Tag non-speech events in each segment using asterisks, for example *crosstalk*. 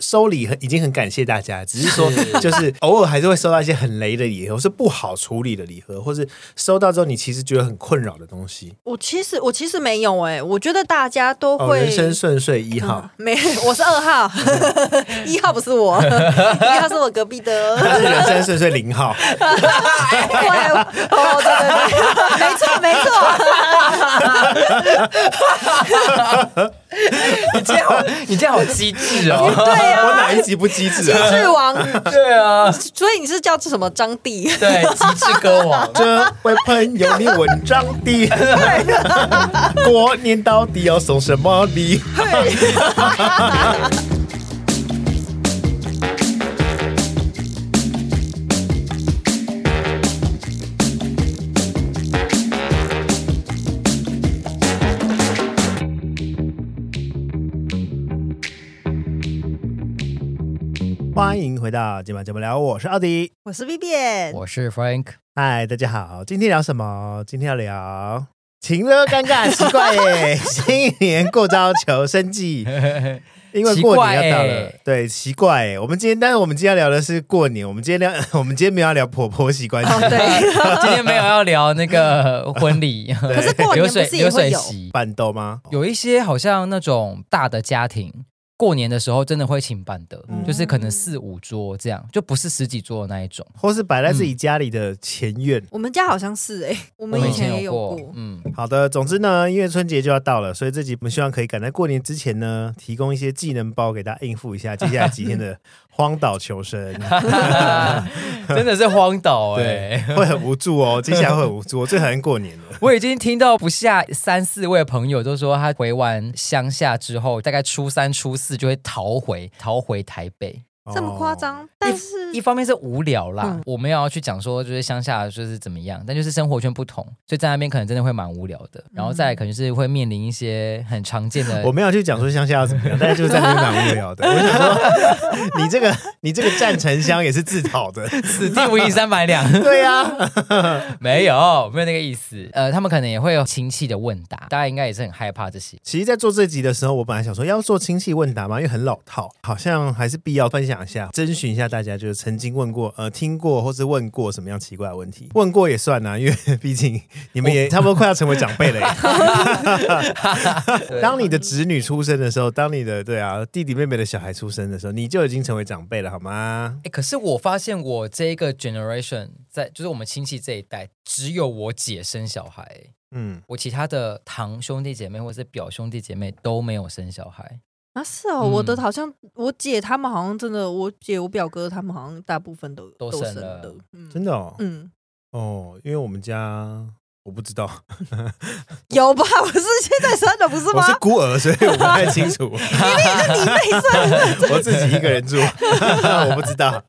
收礼很已经很感谢大家，只是说 *laughs* 就是偶尔还是会收到一些很雷的礼盒，是不好处理的礼盒，或是收到之后你其实觉得很困扰的东西。我其实我其实没有哎、欸，我觉得大家都会、哦、人生顺遂一号、嗯，没我是二号，*laughs* 一号不是我，*laughs* 一号是我隔壁的，他是人生顺遂零号。对哦，对对对，没错没错。*laughs* 你这样好，*laughs* 你这样好机智哦！对啊，我哪一集不机智啊？机智王，*laughs* 对啊，所以你是叫什么张帝？对，机智歌王。这位朋友，你问张帝，过年到底要送什么礼？欢迎回到今晚节目聊，我是奥迪，我是 Vivian，我是 Frank。嗨，大家好，今天聊什么？今天要聊情勒尴尬奇怪耶，*laughs* 新年过招求生计，*laughs* 因为过年要到了，对，奇怪耶。我们今天，但是我们今天要聊的是过年，我们今天聊，*laughs* 我们今天没有要聊婆婆媳关系，哦、对，今天没有要聊那个婚礼，可是过年不是也会有办桌吗？有一些好像那种大的家庭。过年的时候真的会请板的，嗯、就是可能四五桌这样，就不是十几桌的那一种，或是摆在自己家里的前院。嗯、我们家好像是哎、欸，*laughs* 我们以前也有过。有过嗯，好的。总之呢，因为春节就要到了，所以这集我们希望可以赶在过年之前呢，提供一些技能包给大家应付一下接下来几天的荒岛求生。*laughs* 真的是荒岛哎、欸，会很无助哦。接下来会很无助，我 *laughs* 最讨厌过年了。我已经听到不下三四位朋友都说，他回完乡下之后，大概初三初四。就会逃回逃回台北，这么夸张？但是一,一方面是无聊啦，嗯、我们要去讲说就是乡下就是怎么样，但就是生活圈不同，所以在那边可能真的会蛮无聊的。然后再来可能是会面临一些很常见的，*laughs* 我没有去讲说乡下要怎么样，但是就是在那边蛮无聊的。我想说，你这个你这个战城乡也是自讨的，此地无银三百两。*laughs* 对呀、啊，*laughs* 没有没有那个意思。呃，他们可能也会有亲戚的问答，大家应该也是很害怕这些。其实，在做这集的时候，我本来想说要做亲戚问答嘛，因为很老套，好像还是必要分享一下，征询。一下大家就是曾经问过呃听过或是问过什么样奇怪的问题？问过也算啊，因为 *laughs* 毕竟你们也差不多快要成为长辈了。*laughs* *laughs* 当你的子女出生的时候，当你的对啊弟弟妹妹的小孩出生的时候，你就已经成为长辈了，好吗？哎，可是我发现我这一个 generation 在就是我们亲戚这一代，只有我姐生小孩。嗯，我其他的堂兄弟姐妹或者是表兄弟姐妹都没有生小孩。啊，是哦，嗯、我的好像我姐他们好像真的，我姐我表哥他们好像大部分都都生了，的嗯、真的哦，嗯，哦，因为我们家我不知道，*laughs* 有吧？*laughs* 我是现在生的不是吗？我是孤儿，所以我不太清楚。因为是你妹生，*laughs* 我自己一个人住，我不知道。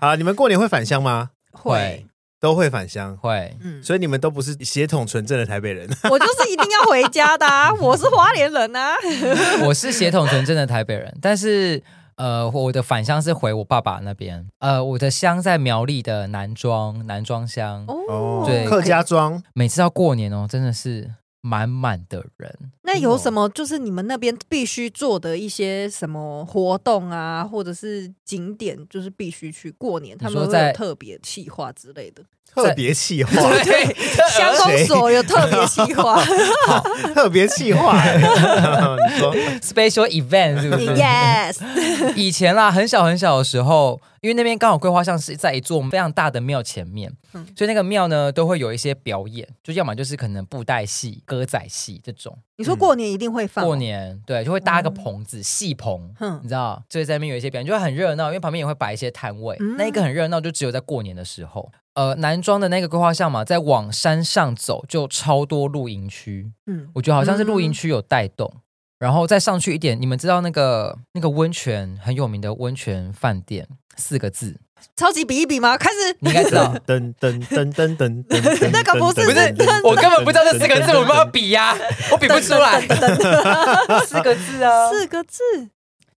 好，你们过年会返乡吗？会。都会返乡，会，嗯，所以你们都不是血统纯正的台北人。*laughs* 我就是一定要回家的啊，*laughs* 我是花莲人啊。*laughs* 我是血统纯正的台北人，但是呃，我的返乡是回我爸爸那边。呃，我的乡在苗栗的南庄，南庄乡。哦，对，客家庄。每次到过年哦，真的是。满满的人，那有什么就是你们那边必须做的一些什么活动啊，或者是景点，就是必须去过年，他们会有特别企划之类的。特别企划，*laughs* 对，*laughs* 乡公所有特别企划，*laughs* 好，特别企划，你说 special event 是不是？Yes，以前啦，很小很小的时候，因为那边刚好桂花像是在一座非常大的庙前面，嗯、所以那个庙呢都会有一些表演，就要么就是可能布袋戏、歌仔戏这种。你说过年一定会放、哦？过年对，就会搭个棚子，戏棚，嗯、你知道，就会在那边有一些表演，就会很热闹，因为旁边也会摆一些摊位，嗯、那一个很热闹，就只有在过年的时候。呃，南庄的那个规划项嘛，在往山上走就超多露营区，嗯，我觉得好像是露营区有带动，嗯、然后再上去一点，你们知道那个那个温泉很有名的温泉饭店四个字，超级比一比吗？开始，你应该知道，*laughs* 噔噔噔噔噔噔，那个不是不是，我根本不知道这四个字，我们要比呀，我比不出来，*laughs* 四个字啊，四个字，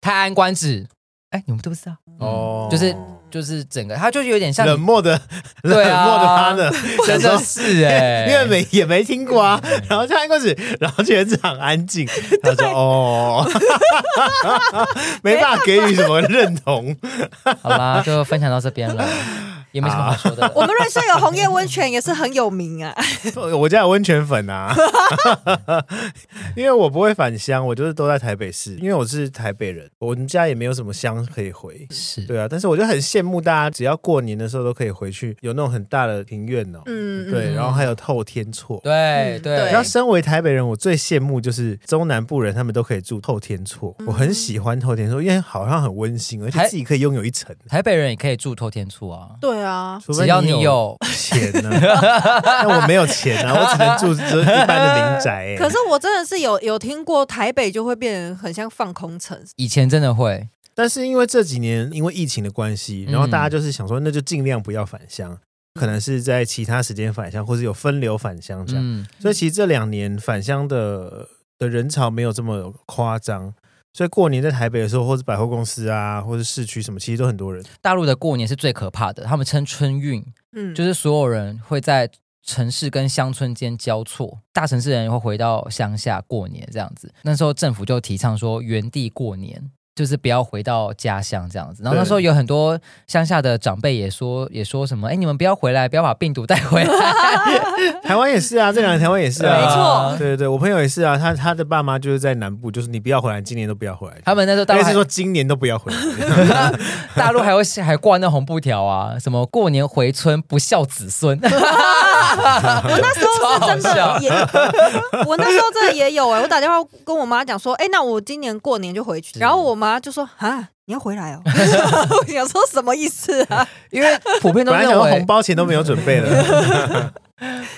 泰安观止，哎，你们都不知道。哦，就是。就是整个，他就有点像冷漠的，冷漠的他呢，*laughs* 真的是哎、欸，*laughs* 因为没也没听过啊，然后他开始，然后觉得很安静，*laughs* 他说哦，没办法给予什么认同，好啦，就分享到这边了。也没什么好说的。啊、*laughs* 我们瑞士有红叶温泉，也是很有名啊。*laughs* 我家有温泉粉啊，*laughs* 因为我不会返乡，我就是都在台北市。因为我是台北人，我们家也没有什么乡可以回。是对啊，但是我就很羡慕大家，只要过年的时候都可以回去，有那种很大的庭院哦。嗯，对，然后还有透天厝。对对。然后身为台北人，我最羡慕就是中南部人，他们都可以住透天厝。我很喜欢透天厝，因为好像很温馨，而且自己可以拥有一层。台北人也可以住透天厝啊。对啊，只要你有钱呢，*laughs* 但我没有钱啊，我只能住 *laughs* 一般的民宅。可是我真的是有有听过台北就会变很像放空城，以前真的会，但是因为这几年因为疫情的关系，然后大家就是想说，那就尽量不要返乡，可能是在其他时间返乡，或是有分流返乡这样。所以其实这两年返乡的的人潮没有这么夸张。所以过年在台北的时候，或者百货公司啊，或者市区什么，其实都很多人。大陆的过年是最可怕的，他们称春运，嗯，就是所有人会在城市跟乡村间交错，大城市人会回到乡下过年这样子。那时候政府就提倡说原地过年。就是不要回到家乡这样子，然后那时候有很多乡下的长辈也说，也说什么，哎，你们不要回来，不要把病毒带回来。*laughs* 台湾也是啊，这两年台湾也是啊，没错，对对对，我朋友也是啊，他他的爸妈就是在南部，就是你不要回来，今年都不要回来。他们那时候大概是说今年都不要回来，*laughs* 大陆还会还挂那红布条啊，什么过年回村不孝子孙。*laughs* 我那时候是真的也，*laughs* 我那时候真的也有哎、欸，我打电话跟我妈讲说，哎、欸，那我今年过年就回去，然后我妈就说啊，你要回来哦，*laughs* 我想说什么意思啊？因为普遍都认为红包钱都没有准备了，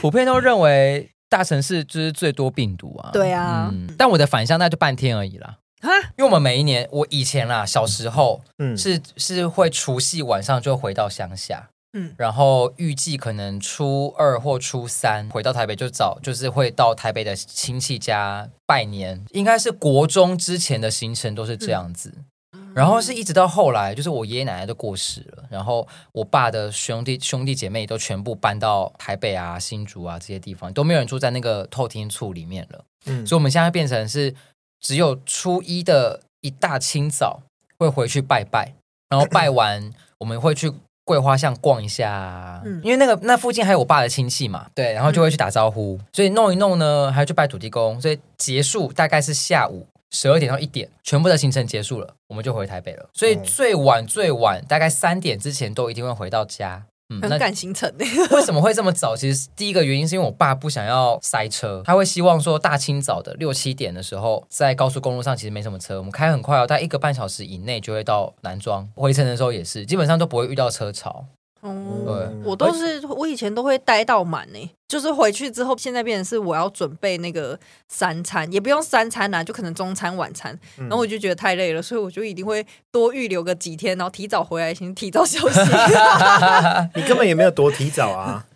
普遍都认为大城市就是最多病毒啊。对啊，嗯、但我的返乡那就半天而已啦。啊因为我们每一年，我以前啦，小时候，嗯，是是会除夕晚上就回到乡下。嗯，然后预计可能初二或初三回到台北，就早就是会到台北的亲戚家拜年，应该是国中之前的行程都是这样子。嗯、然后是一直到后来，就是我爷爷奶奶都过世了，然后我爸的兄弟兄弟姐妹都全部搬到台北啊、新竹啊这些地方，都没有人住在那个透天厝里面了。嗯，所以我们现在变成是只有初一的一大清早会回去拜拜，然后拜完我们会去。桂花巷逛一下，嗯，因为那个那附近还有我爸的亲戚嘛，对，然后就会去打招呼，嗯、所以弄一弄呢，还要去拜土地公，所以结束大概是下午十二点到一点，全部的行程结束了，我们就回台北了。所以最晚最晚大概三点之前都一定会回到家。嗯，很赶行程。*laughs* 为什么会这么早？其实第一个原因是因为我爸不想要塞车，他会希望说大清早的六七点的时候，在高速公路上其实没什么车，我们开很快哦，大概一个半小时以内就会到南庄。回程的时候也是，基本上都不会遇到车潮。哦、嗯，对，我都是我以前都会待到满呢，就是回去之后，现在变成是我要准备那个三餐，也不用三餐啦，就可能中餐晚餐，然后我就觉得太累了，所以我就一定会多预留个几天，然后提早回来先提早休息。*laughs* *laughs* 你根本也没有多提早啊。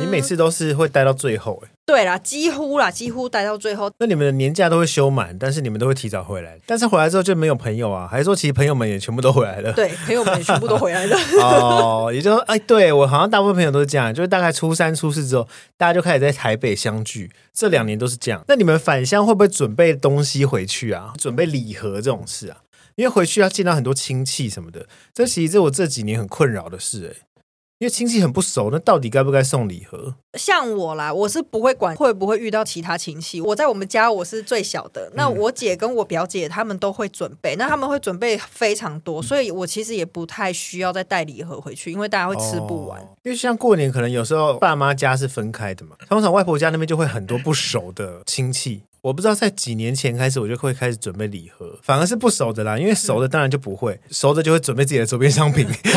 你每次都是会待到最后，哎，对啦，几乎啦，几乎待到最后。那你们的年假都会休满，但是你们都会提早回来，但是回来之后就没有朋友啊？还是说其实朋友们也全部都回来了？对，朋友们也全部都回来了。*laughs* 哦，也就是说，哎，对我好像大部分朋友都是这样，就是大概初三、初四之后，大家就开始在台北相聚。这两年都是这样。那你们返乡会不会准备东西回去啊？准备礼盒这种事啊？因为回去要见到很多亲戚什么的，这其实是我这几年很困扰的事，哎。因为亲戚很不熟，那到底该不该送礼盒？像我啦，我是不会管会不会遇到其他亲戚。我在我们家我是最小的，那我姐跟我表姐他们都会准备，那他们会准备非常多，所以我其实也不太需要再带礼盒回去，因为大家会吃不完。哦，因为像过年，可能有时候爸妈家是分开的嘛，通常外婆家那边就会很多不熟的亲戚。我不知道在几年前开始，我就会开始准备礼盒，反而是不熟的啦，因为熟的当然就不会，熟的就会准备自己的周边商品，*laughs* 好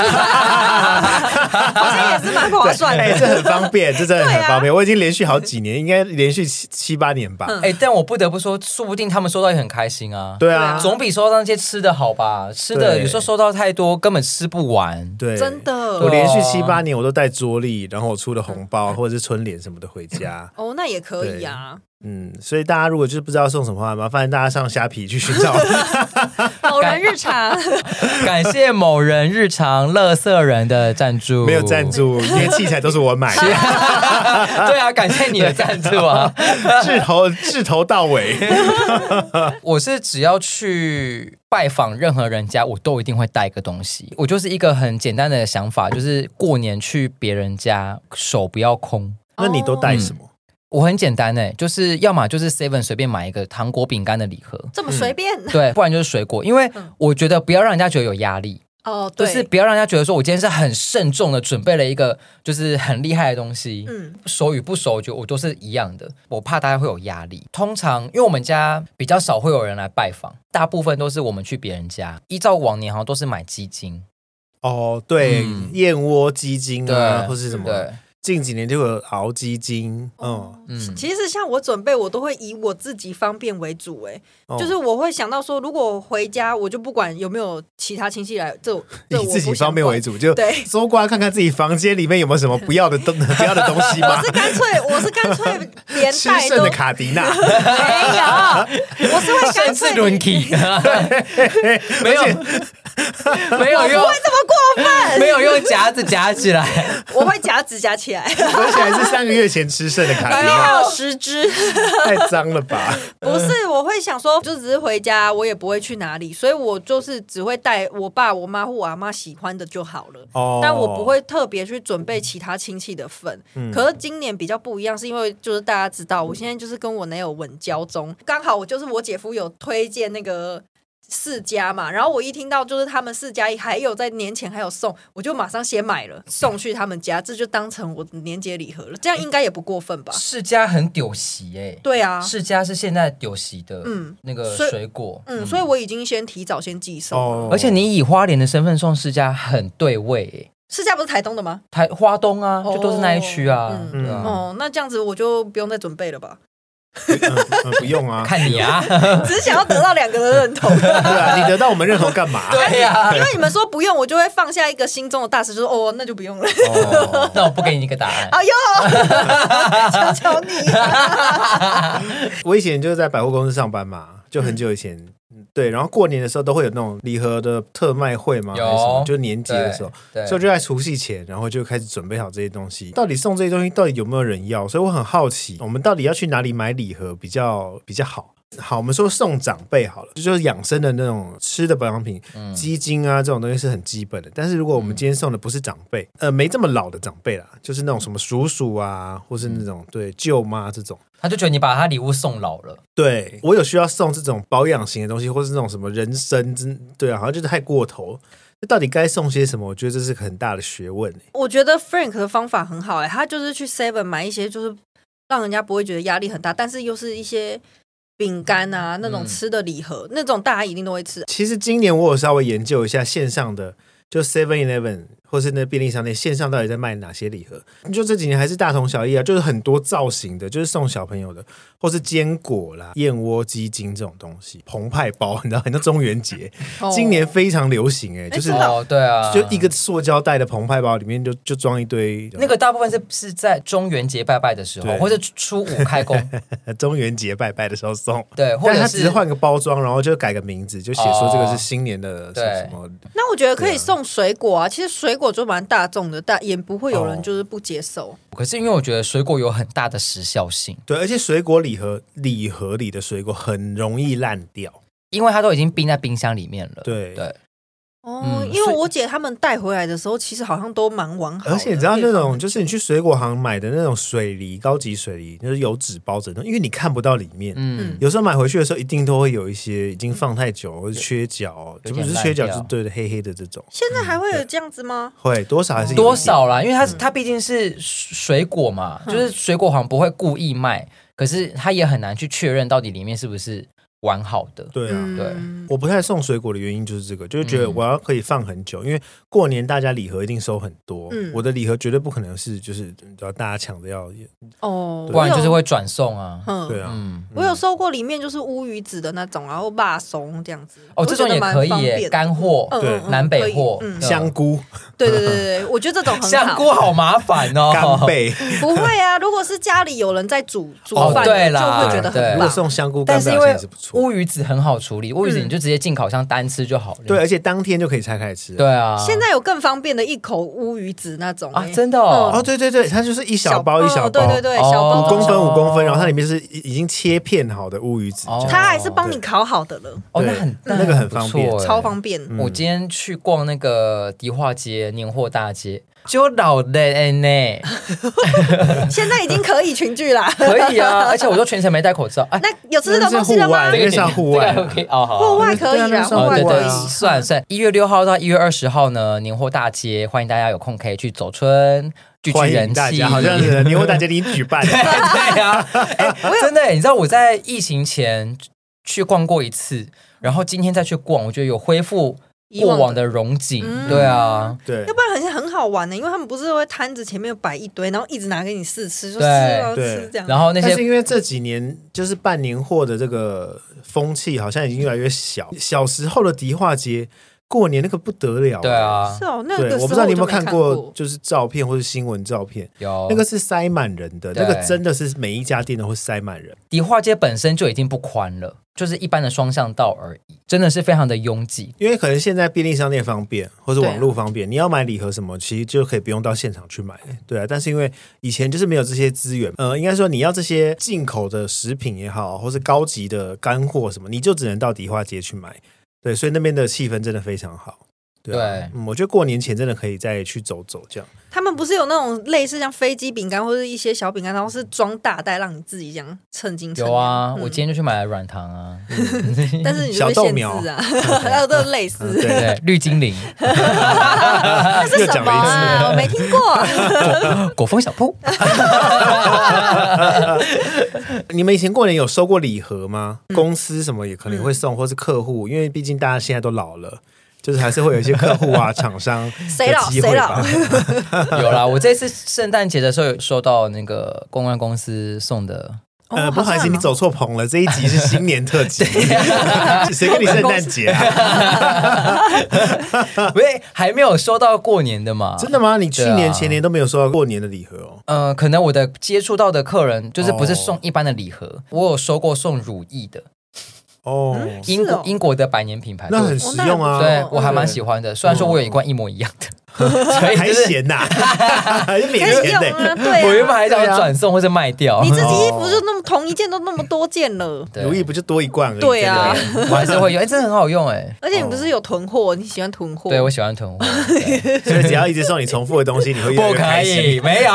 像也是蛮划算的，*laughs* 哎，这很方便，这真的很方便。我已经连续好几年，应该连续七七八年吧。哎，但我不得不说，说不定他们收到也很开心啊。对啊，总比收到那些吃的好吧？吃的有时候收到太多，根本吃不完。对，真的。我连续七八年我都带桌历，然后我出了红包或者是春联什么的回家。哦，那也可以啊。嗯，所以大家如果就是不知道送什么话，麻烦大家上虾皮去寻找 *laughs* 某人日常，*laughs* 感谢某人日常乐色人的赞助，没有赞助，因为器材都是我买的。*laughs* 对啊，感谢你的赞助啊，自头自头到尾。我是只要去拜访任何人家，我都一定会带一个东西。我就是一个很简单的想法，就是过年去别人家，手不要空。那你都带什么？嗯我很简单诶，就是要么就是 Seven 随便买一个糖果饼干的礼盒，这么随便？嗯、对，不然就是水果，因为我觉得不要让人家觉得有压力。哦，对，就是不要让人家觉得说我今天是很慎重的准备了一个就是很厉害的东西，嗯，熟与不熟，我觉得我都是一样的，我怕大家会有压力。通常因为我们家比较少会有人来拜访，大部分都是我们去别人家，依照往年好像都是买基金哦，对，嗯、燕窝基金啊，对或是什么。对近几年就有熬鸡精，嗯。嗯，其实像我准备，我都会以我自己方便为主，哎，就是我会想到说，如果我回家，我就不管有没有其他亲戚来，这 *laughs* 这以自己方便为主，就对，搜刮看看自己房间里面有没有什么不要的东不要的东西吗？我是干脆，我是干脆连 *laughs* 吃剩的卡迪娜，没有，我是会干脆轮起，*laughs* 没有。没有用，不会这么过分，没有用夹子夹起来，我会夹子夹起来。而且还是三个月前吃剩的卡 *laughs* 丁，还有十只，*laughs* 太脏了吧？不是，我会想说，就只是回家，我也不会去哪里，所以我就是只会带我爸、我妈或我阿妈喜欢的就好了。哦，但我不会特别去准备其他亲戚的份。嗯，可是今年比较不一样，是因为就是大家知道，我现在就是跟我男友稳交中，刚好我就是我姐夫有推荐那个。四家嘛，然后我一听到就是他们四家还有在年前还有送，我就马上先买了送去他们家，这就当成我的年节礼盒了。这样应该也不过分吧？世家很丢席哎，对啊，世家是现在丢席的，嗯，那个水果，嗯，所以我已经先提早先寄送了。而且你以花莲的身份送世家很对味哎，世家不是台东的吗？台花东啊，就都是那一区啊，嗯，哦，那这样子我就不用再准备了吧？不用啊，*laughs* 看你啊，*laughs* 只是想要得到两个的认同。*laughs* 对啊，你得到我们认同干嘛？对呀，因为你们说不用，我就会放下一个心中的大事，就说哦，那就不用了。那我不给你一个答案。哎呦，求求你！我以前就是在百货公司上班嘛，就很久以前。对，然后过年的时候都会有那种礼盒的特卖会嘛？有还是什么，就年节的时候，所以就在除夕前，然后就开始准备好这些东西。到底送这些东西，到底有没有人要？所以我很好奇，我们到底要去哪里买礼盒比较比较好？好，我们说送长辈好了，就是养生的那种吃的保养品，鸡精啊这种东西是很基本的。但是如果我们今天送的不是长辈，呃，没这么老的长辈啦，就是那种什么叔叔啊，或是那种对舅妈这种，他就觉得你把他礼物送老了。对，我有需要送这种保养型的东西，或是那种什么人参真，对啊，好像就是太过头。那到底该送些什么？我觉得这是个很大的学问。我觉得 Frank 的方法很好哎，他就是去 Seven 买一些，就是让人家不会觉得压力很大，但是又是一些。饼干啊，那种吃的礼盒，嗯、那种大家一定都会吃。其实今年我有稍微研究一下线上的，就 Seven Eleven。或是那便利商店线上到底在卖哪些礼盒？就这几年还是大同小异啊，就是很多造型的，就是送小朋友的，或是坚果啦、燕窝、鸡精这种东西，澎湃包，*laughs* 你知道，很多中元节，今年非常流行哎、欸，就是哦，对啊，就一个塑胶袋的澎湃包里面就就装一堆，那个大部分是是在中元节拜拜的时候，对或者初五开工，*laughs* 中元节拜拜的时候送，对，或者他只是换个包装，然后就改个名字，就写说这个是新年的什么。哦、那我觉得可以送水果啊，其实水果就蛮大众的，但也不会有人就是不接受。哦、可是因为我觉得水果有很大的时效性，对，而且水果礼盒礼盒里的水果很容易烂掉，因为它都已经冰在冰箱里面了。对对。对哦，因为我姐他们带回来的时候，其实好像都蛮完好。而且你知道那种，就是你去水果行买的那种水梨，高级水梨，就是有纸包着的，因为你看不到里面。嗯，有时候买回去的时候，一定都会有一些已经放太久或者缺角，就不是缺角，就是对的黑黑的这种。现在还会有这样子吗？会多少还是多少啦？因为它它毕竟是水果嘛，就是水果行不会故意卖，可是它也很难去确认到底里面是不是。完好的，对啊，对，我不太送水果的原因就是这个，就是觉得我要可以放很久，因为过年大家礼盒一定收很多，我的礼盒绝对不可能是就是你知道大家抢着要哦，不然就是会转送啊，对啊，我有收过里面就是乌鱼子的那种，然后辣松这样子，哦，这种也可以耶，干货，对，南北货，香菇，对对对对，我觉得这种很好，香菇好麻烦哦，干贝，*laughs* 不会啊，如果是家里有人在煮煮饭，对啦，就会觉得很棒，如果送香菇干贝，但是因为错。乌鱼子很好处理，乌鱼子你就直接进烤箱单吃就好了。对，而且当天就可以拆开吃。对啊，现在有更方便的一口乌鱼子那种啊，真的哦，哦，对对对，它就是一小包一小包，对对对，小包五公分五公分，然后它里面是已经切片好的乌鱼子，它还是帮你烤好的了。哦，那很那个很方便，超方便。我今天去逛那个迪化街年货大街。*laughs* 就老的呢，*laughs* *laughs* 现在已经可以群聚了，可以啊，而且我都全程没戴口罩。那有吃的东西了吗？这个上户外可以哦，好，户外可以啊，户外可以。算算，一月六号到一月二十号呢，年货大街，欢迎大家有空可以去走春，聚聚人气。好像是年货大街已经举办 *laughs* 对，对呀，*laughs* 真的，你知道我在疫情前去逛过一次，然后今天再去逛，我觉得有恢复。过往的荣景，嗯、对啊，对，要不然好像很好玩呢，因为他们不是会摊子前面摆一堆，然后一直拿给你试吃，就试啊吃这样。然后那些，但是因为这几年就是办年货的这个风气好像已经越来越小。小时候的迪化街过年那个不得了，对啊，是哦，那个我不知道你有没有看过，就是照片或者新闻照片，有那个是塞满人的，那个真的是每一家店都会塞满人。迪化街本身就已经不宽了。就是一般的双向道而已，真的是非常的拥挤。因为可能现在便利商店方便，或者网络方便，啊、你要买礼盒什么，其实就可以不用到现场去买，对啊。但是因为以前就是没有这些资源，呃，应该说你要这些进口的食品也好，或是高级的干货什么，你就只能到迪化街去买，对。所以那边的气氛真的非常好。对，对嗯，我觉得过年前真的可以再去走走，这样。他们不是有那种类似像飞机饼干或者一些小饼干，然后是装大袋让你自己这样称斤称两。有啊，嗯、我今天就去买了软糖啊，嗯、*laughs* 但是你小豆苗啊，*laughs* 还有都是类似，对对，绿精灵，那是什么啊？我没听过。*laughs* 果风小铺。你们以前过年有收过礼盒吗？嗯、公司什么也可能会送，或是客户，因为毕竟大家现在都老了。就是还是会有一些客户啊、厂商，*laughs* 谁老谁老？*laughs* 有啦，我这次圣诞节的时候有收到那个公关公司送的。呃，不好意思，你走错棚了。这一集是新年特辑，*laughs* 谁跟你圣诞节啊？不是，还没有收到过年的嘛？真的吗？你去年前年都没有收到过年的礼盒哦。呃，可能我的接触到的客人就是不是送一般的礼盒，我有收过送乳液的。哦，英国英国的百年品牌，那很实用啊，对我还蛮喜欢的。虽然说我有一罐一模一样的，*laughs* 所以还嫌呐，*laughs* 还免钱的。对，我原本还想转送或者卖掉。你自己衣服就那么同一件都那么多件了，如意不就多一罐而已？对啊，我还是会用，*laughs* 哎，真的很好用哎。而且你不是有囤货？你喜欢囤货？对，我喜欢囤货，所以只要一直送你重复的东西，你会越来越开心。没有，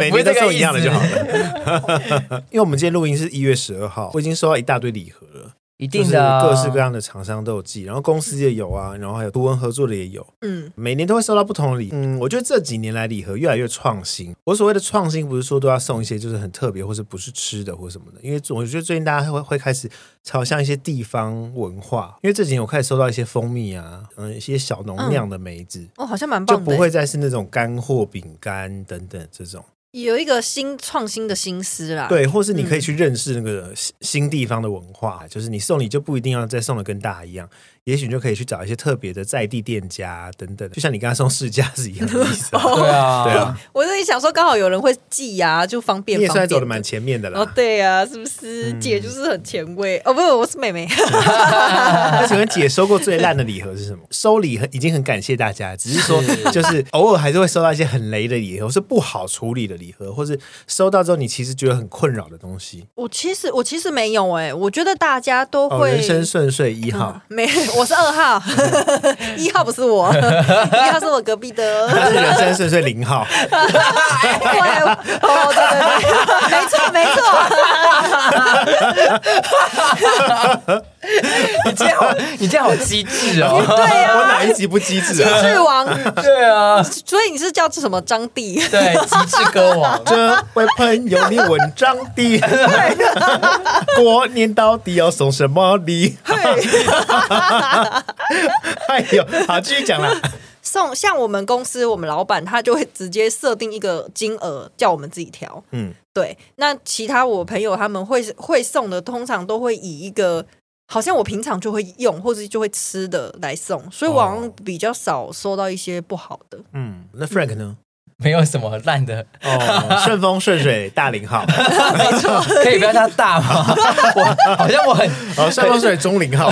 每年都送一样的就好了。因为我们今天录音是一月十二号，我已经收到一大堆礼盒了。一定的、啊，各式各样的厂商都有寄，然后公司也有啊，然后还有图文合作的也有，嗯，每年都会收到不同的礼，嗯，我觉得这几年来礼盒越来越创新。我所谓的创新，不是说都要送一些就是很特别或者不是吃的或什么的，因为我觉得最近大家会会开始朝向一些地方文化，因为这几年我开始收到一些蜂蜜啊，嗯，一些小农酿的梅子，嗯、哦，好像蛮棒的，就不会再是那种干货饼干等等这种。有一个新创新的心思啦，对，或是你可以去认识那个新地方的文化，嗯、就是你送礼就不一定要再送的跟大家一样。也许你就可以去找一些特别的在地店家等等，就像你刚刚送世家是一样的意思。*laughs* 对啊，对啊。我在想说，刚好有人会寄呀，就方便。你也算走的蛮前面的了。哦，对呀，是不是？姐就是很前卫。哦，不是，我是妹妹。*laughs* 那请问姐收过最烂的礼盒是什么？*laughs* 收礼很已经很感谢大家，只是说就是偶尔还是会收到一些很雷的礼盒，是不好处理的礼盒，或是收到之后你其实觉得很困扰的东西。我其实我其实没有哎，我觉得大家都会人生顺遂一号没。我是二号，*laughs* 一号不是我，一号是我隔壁的。他是人生顺遂零号。对，哦，对对对，没错没错。你这样好，*laughs* 你这样好机智哦。*laughs* 对啊，我哪一集不机智啊？机智王。对啊，所以你是叫什么张帝？对，机智歌王。*laughs* 这位朋友，你问张帝，过年到底要送什么礼？哎呦，好，继续讲啦。送像我们公司，我们老板他就会直接设定一个金额，叫我们自己调。嗯，对。那其他我朋友他们会会送的，通常都会以一个好像我平常就会用或者就会吃的来送，所以我好像比较少收到一些不好的。嗯，那 Frank 呢？没有什么烂的哦，顺风顺水大零号，*laughs* 没错，可以不要叫大吗？*laughs* 我好像我很哦，顺风顺水中零号，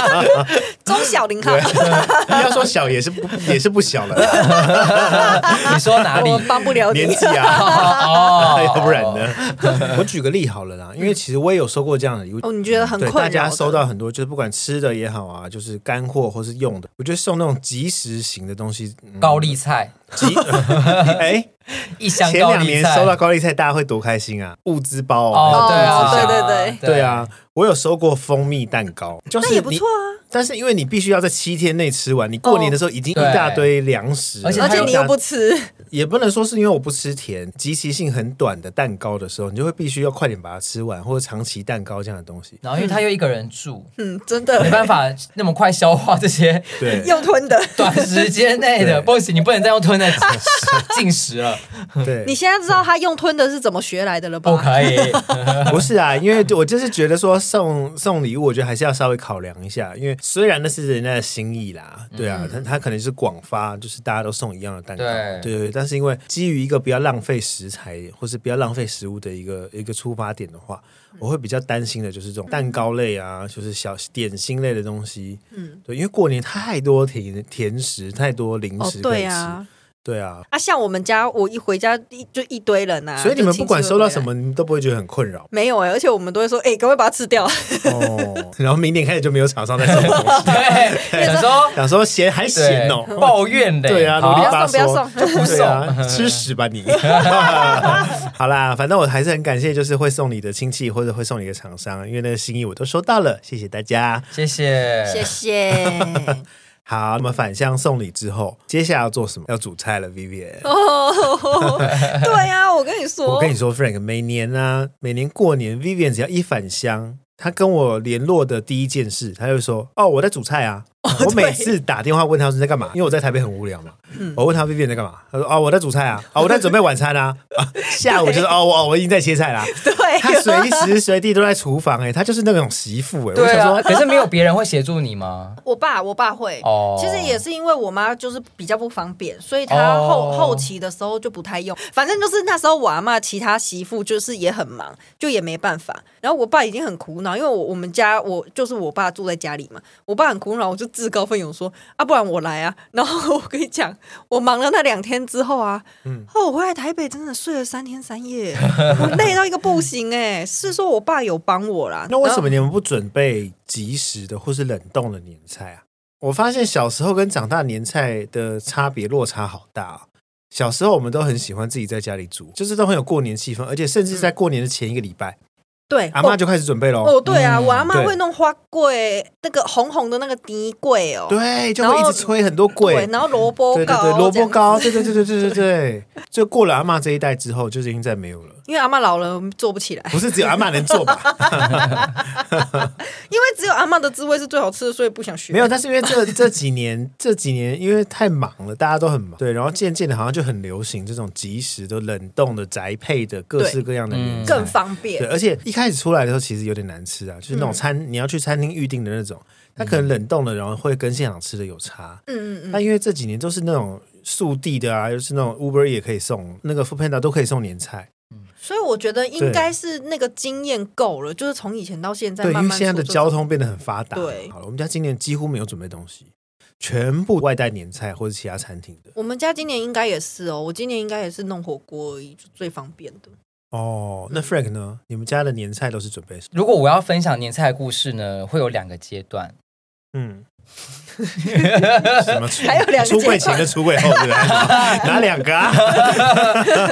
*laughs* 中小零号，要说小也是不也是不小了。你说哪里？我帮不了你年纪啊，哦，要不然呢？我举个例好了啦，因为其实我也有收过这样的礼物。哦，你觉得很困扰？大家收到很多，就是不管吃的也好啊，就是干货或是用的，我觉得送那种即食型的东西，高丽菜。*laughs* 哎，*laughs* 一箱前两年收到高丽菜，大家会多开心啊！物资包哦，对啊，对对对，对。啊，我有收过蜂蜜蛋糕，就是也不错啊。但是因为你必须要在七天内吃完，你过年的时候已经一大堆粮食，而且而且你又不吃，也不能说是因为我不吃甜，即其性很短的蛋糕的时候，你就会必须要快点把它吃完，或者长期蛋糕这样的东西。然后因为他又一个人住，嗯，真的。没办法那么快消化这些，对，用吞的，*laughs* 短时间内的，不行，你不能再用吞的 *laughs* 进食了。*laughs* 对，你现在知道他用吞的是怎么学来的了吧？不可以，*laughs* 不是啊，因为我就是觉得说送送礼物，我觉得还是要稍微考量一下，因为虽然那是。人家的心意啦，对啊，他、嗯、他可能是广发，就是大家都送一样的蛋糕，对对对。但是因为基于一个不要浪费食材，或是不要浪费食物的一个一个出发点的话，我会比较担心的就是这种蛋糕类啊，就是小点心类的东西，嗯，对，因为过年太多甜甜食，太多零食可以吃。哦，对啊。对啊，啊，像我们家，我一回家一就一堆人呐、啊，所以你们不管收到什么，你们都不会觉得很困扰。没有哎、欸，而且我们都会说，哎、欸，赶快把它吃掉。哦，*laughs* 然后明年开始就没有厂商在送东西。*laughs* 对，想说想说嫌还嫌哦，*laughs* 抱怨的。对啊，努力发不要送，不要送，就不送、啊，吃屎吧你。好啦，反正我还是很感谢，就是会送你的亲戚或者会送你的厂商，因为那个心意我都收到了，谢谢大家，谢谢，谢谢。好，那么返乡送礼之后，接下来要做什么？要煮菜了，Vivian。哦，*laughs* 对呀、啊，我跟你说，我跟你说，Frank，每年啊，每年过年，Vivian 只要一返乡，他跟我联络的第一件事，他就说：“哦，我在煮菜啊。”我每次打电话问他是在干嘛，因为我在台北很无聊嘛。嗯、我问他 Vivian 在干嘛，他说：“哦，我在煮菜啊，哦，我在准备晚餐啊。啊 *laughs* ”下午就是哦，我我已经在切菜啦。对，他随时随地都在厨房哎、欸，他就是那种媳妇哎、欸。对啊，我想说，*laughs* 可是没有别人会协助你吗？我爸，我爸会。哦，其实也是因为我妈就是比较不方便，所以他后、哦、后期的时候就不太用。反正就是那时候我阿妈其他媳妇就是也很忙，就也没办法。然后我爸已经很苦恼，因为我我们家我就是我爸住在家里嘛，我爸很苦恼，我就自告奋勇说。啊，不然我来啊！然后我跟你讲，我忙了那两天之后啊，嗯，哦，我回来台北真的睡了三天三夜，我累到一个不行哎。是说我爸有帮我啦。那为什么你们不准备即时的或是冷冻的年菜啊？我发现小时候跟长大年菜的差别落差好大啊。小时候我们都很喜欢自己在家里煮，就是都很有过年气氛，而且甚至在过年的前一个礼拜。对，阿妈就开始准备喽。哦，对啊，嗯、我阿妈会弄花柜，那个红红的那个滴柜哦。对，就会一直吹很多柜，然后萝卜糕，对对对，萝卜糕，对对对对对对对。*laughs* 就过了阿妈这一代之后，就已经再没有了。因为阿妈老了，做不起来。不是只有阿妈能做吧？*laughs* 因为只有阿妈的滋味是最好吃的，所以不想学。没有，但是因为这 *laughs* 这几年，这几年因为太忙了，大家都很忙，对，然后渐渐的，好像就很流行这种即食的、冷冻的、宅配的各式各样的年菜，更方便。对，而且一开始出来的时候，其实有点难吃啊，就是那种餐、嗯、你要去餐厅预定的那种，它可能冷冻的，然后会跟现场吃的有差。嗯嗯嗯。那因为这几年都是那种速递的啊，又是那种 Uber 也可以送，那个 Foodpanda 都可以送年菜。所以我觉得应该是那个经验够了，就是从以前到现在慢慢，对，因为现在的交通变得很发达。对，好了，我们家今年几乎没有准备东西，全部外带年菜或者其他餐厅的。我们家今年应该也是哦，我今年应该也是弄火锅而已，就最方便的。哦，那 Frank 呢？你们家的年菜都是准备什么？如果我要分享年菜的故事呢，会有两个阶段。嗯。什么？还有两个出柜前跟出柜后，对吧？*laughs* 哪两个啊？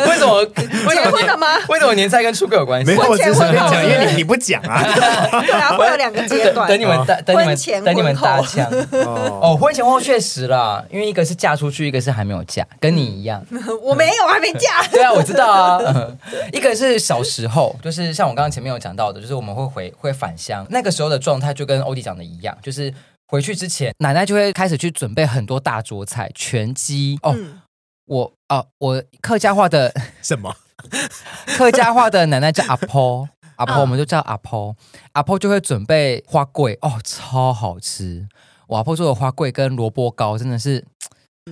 为什么？结婚了吗？为什么年菜跟出柜有关系？没有，我只是讲，因为你你不讲啊。对啊，会有两个阶段。*laughs* 等你们等你们等你们搭腔。哦，婚前婚后确实啦，因为一个是嫁出去，一个是还没有嫁，跟你一样。*laughs* 我没有，还没嫁。对啊，我知道啊。一个是小时候，就是像我刚刚前面有讲到的，就是我们会回会返乡，那个时候的状态就跟欧弟讲的一样，就是。回去之前，奶奶就会开始去准备很多大桌菜，全鸡哦。嗯、我啊、呃，我客家话的 *laughs* 什么？客家话的奶奶叫阿婆，*laughs* 阿婆我们就叫阿婆。嗯、阿婆就会准备花桂哦，超好吃。我阿婆做的花桂跟萝卜糕真的是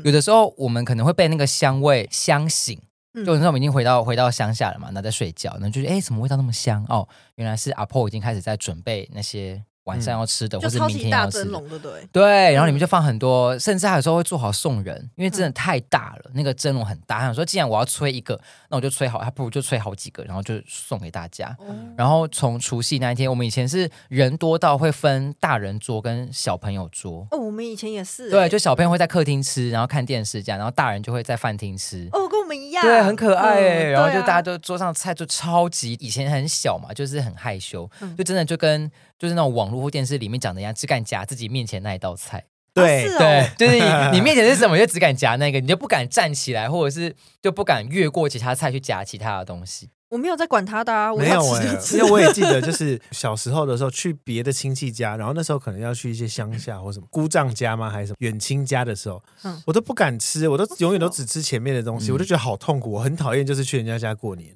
有的时候我们可能会被那个香味香醒，就那时候我们已经回到回到乡下了嘛，那在睡觉，然后就觉得哎，怎么味道那么香？哦，原来是阿婆已经开始在准备那些。晚上要吃的，或是明天要吃的，对对，然后里面就放很多，甚至还有时候会做好送人，因为真的太大了，那个蒸笼很大。他想说，既然我要吹一个，那我就吹好，还不如就吹好几个，然后就送给大家。然后从除夕那一天，我们以前是人多到会分大人桌跟小朋友桌。哦，我们以前也是，对，就小朋友会在客厅吃，然后看电视这样，然后大人就会在饭厅吃。哦，跟我们一样，对，很可爱哎。然后就大家都桌上菜就超级，以前很小嘛，就是很害羞，就真的就跟。就是那种网络或电视里面讲的一样，只敢夹自己面前那一道菜。对、啊哦、对，就是你 *laughs* 你面前是什么，就只敢夹那个，你就不敢站起来，或者是就不敢越过其他菜去夹其他的东西。我没有在管他的啊，我没有哎，因为我也记得，就 *laughs* 是小时候的时候去别的亲戚家，然后那时候可能要去一些乡下或什么姑丈家吗，还是什么远亲家的时候，嗯、我都不敢吃，我都永远都只吃前面的东西，嗯、我就觉得好痛苦，我很讨厌，就是去人家家过年。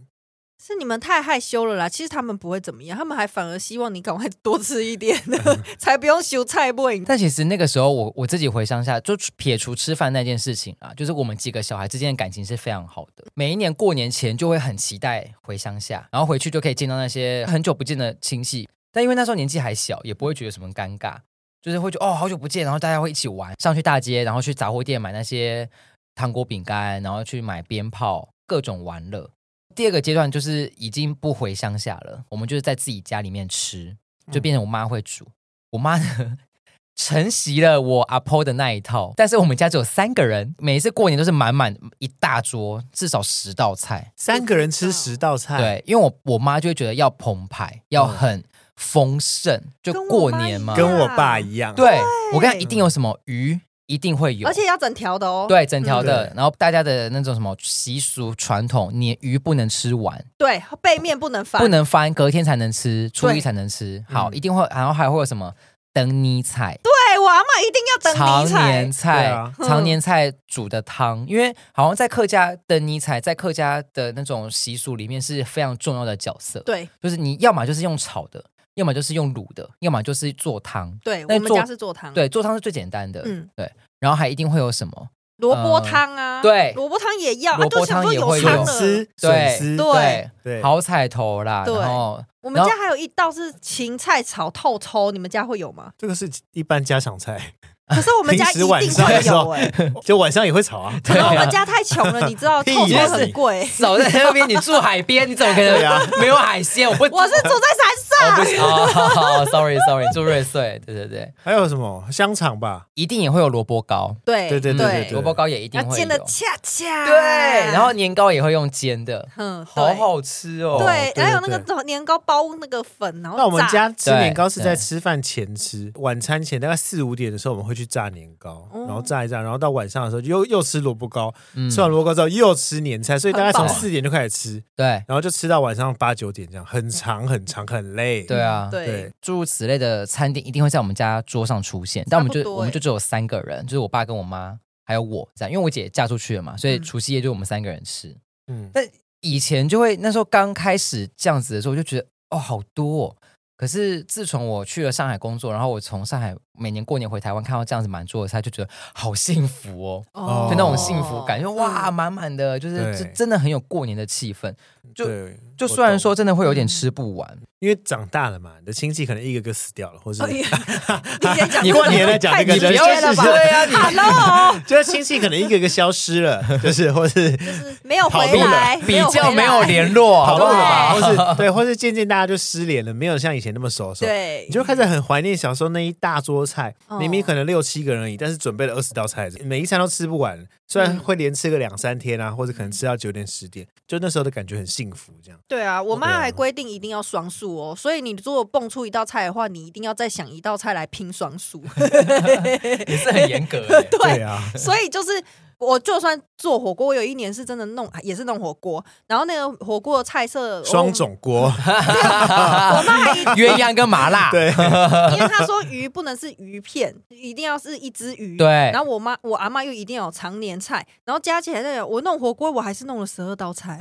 是你们太害羞了啦，其实他们不会怎么样，他们还反而希望你赶快 *laughs* 多吃一点，嗯、*laughs* 才不用修菜不？但其实那个时候我，我我自己回乡下，就撇除吃饭那件事情啊，就是我们几个小孩之间的感情是非常好的。每一年过年前就会很期待回乡下，然后回去就可以见到那些很久不见的亲戚。但因为那时候年纪还小，也不会觉得什么尴尬，就是会觉得哦好久不见，然后大家会一起玩，上去大街，然后去杂货店买那些糖果饼干，然后去买鞭炮，各种玩乐。第二个阶段就是已经不回乡下了，我们就是在自己家里面吃，就变成我妈会煮。我妈呢承袭了我阿婆的那一套，但是我们家只有三个人，每一次过年都是满满一大桌，至少十道菜，三个人吃十道菜。对，因为我我妈就会觉得要澎湃，要很丰盛，就过年嘛，跟我爸一样。对，我跟他一定有什么鱼。一定会有，而且要整条的哦。对，整条的。嗯、然后大家的那种什么习俗传统，你鱼不能吃完，对，背面不能翻，不能翻，隔天才能吃，初一才能吃。好，嗯、一定会，然后还会有什么灯泥菜？对，我阿妈一定要等你菜。长年菜，长年菜煮的汤，因为好像在客家灯泥菜，在客家的那种习俗里面是非常重要的角色。对，就是你要么就是用炒的。要么就是用卤的，要么就是做汤。对，我们家是做汤。对，做汤是最简单的。嗯，对。然后还一定会有什么萝卜汤啊？对，萝卜汤也要。萝卜汤也会有笋丝，对对对，好彩头啦。对，我们家还有一道是芹菜炒透抽，你们家会有吗？这个是一般家常菜。可是我们家一定会有哎，*laughs* 就晚上也会炒啊。*laughs* 可能我们家太穷了，*laughs* 你知道，透抽很贵。走在那边，你住海边，你怎么可能没有海鲜？我不，我是住在山上。哦，sorry，sorry，住瑞穗。对对对，还有什么香肠吧？一定也会有萝卜糕。对对对对，萝卜糕也一定会有。煎的恰恰。对，然后年糕也会用煎的，嗯，好好吃哦。对，还有那个年糕包那个粉，然后那我们家吃年糕是在吃饭前吃，晚餐前大概四五点的时候我们会去炸年糕，然后炸一炸，然后到晚上的时候又又吃萝卜糕，吃完萝卜糕之后又吃年菜，所以大概从四点就开始吃，对，然后就吃到晚上八九点这样，很长很长很累。对啊，对，诸如此类的餐厅一定会在我们家桌上出现，但我们就我们就只有三个人，就是我爸跟我妈还有我这样，因为我姐嫁出去了嘛，所以除夕夜就我们三个人吃。嗯，但以前就会那时候刚开始这样子的时候，我就觉得哦好多哦。可是自从我去了上海工作，然后我从上海每年过年回台湾，看到这样子满桌的菜，就觉得好幸福哦，哦。就那种幸福感，就哇满满的，就是对。真的很有过年的气氛。就就虽然说真的会有点吃不完，因为长大了嘛，你的亲戚可能一个个死掉了，或是 *laughs* 你 *laughs* 你过年来讲那个人，对啊，*laughs* 你 Hello，就是亲戚可能一个一个消失了，就是或是就是没有回来，比较没有联络，好不好？或是对，或是渐渐大家就失联了，没有像以前那么熟的时候，对，你就开始很怀念小时候那一大桌菜，明明可能六七个人而已，但是准备了二十道菜，每一餐都吃不完，虽然会连吃个两三天啊，或者可能吃到九点十点，就那时候的感觉很幸福，这样。对啊，我妈还规定一定要双数哦，所以你如果蹦出一道菜的话，你一定要再想一道菜来拼双数，*laughs* 也是很严格的。*laughs* 对啊，所以就是。我就算做火锅，我有一年是真的弄，也是弄火锅，然后那个火锅的菜色双种锅，*laughs* 我妈还 *laughs* 鸳鸯跟麻辣，对，*laughs* 因为她说鱼不能是鱼片，一定要是一只鱼，对。然后我妈我阿妈又一定要有常年菜，然后加起来那我弄火锅，我还是弄了十二道菜，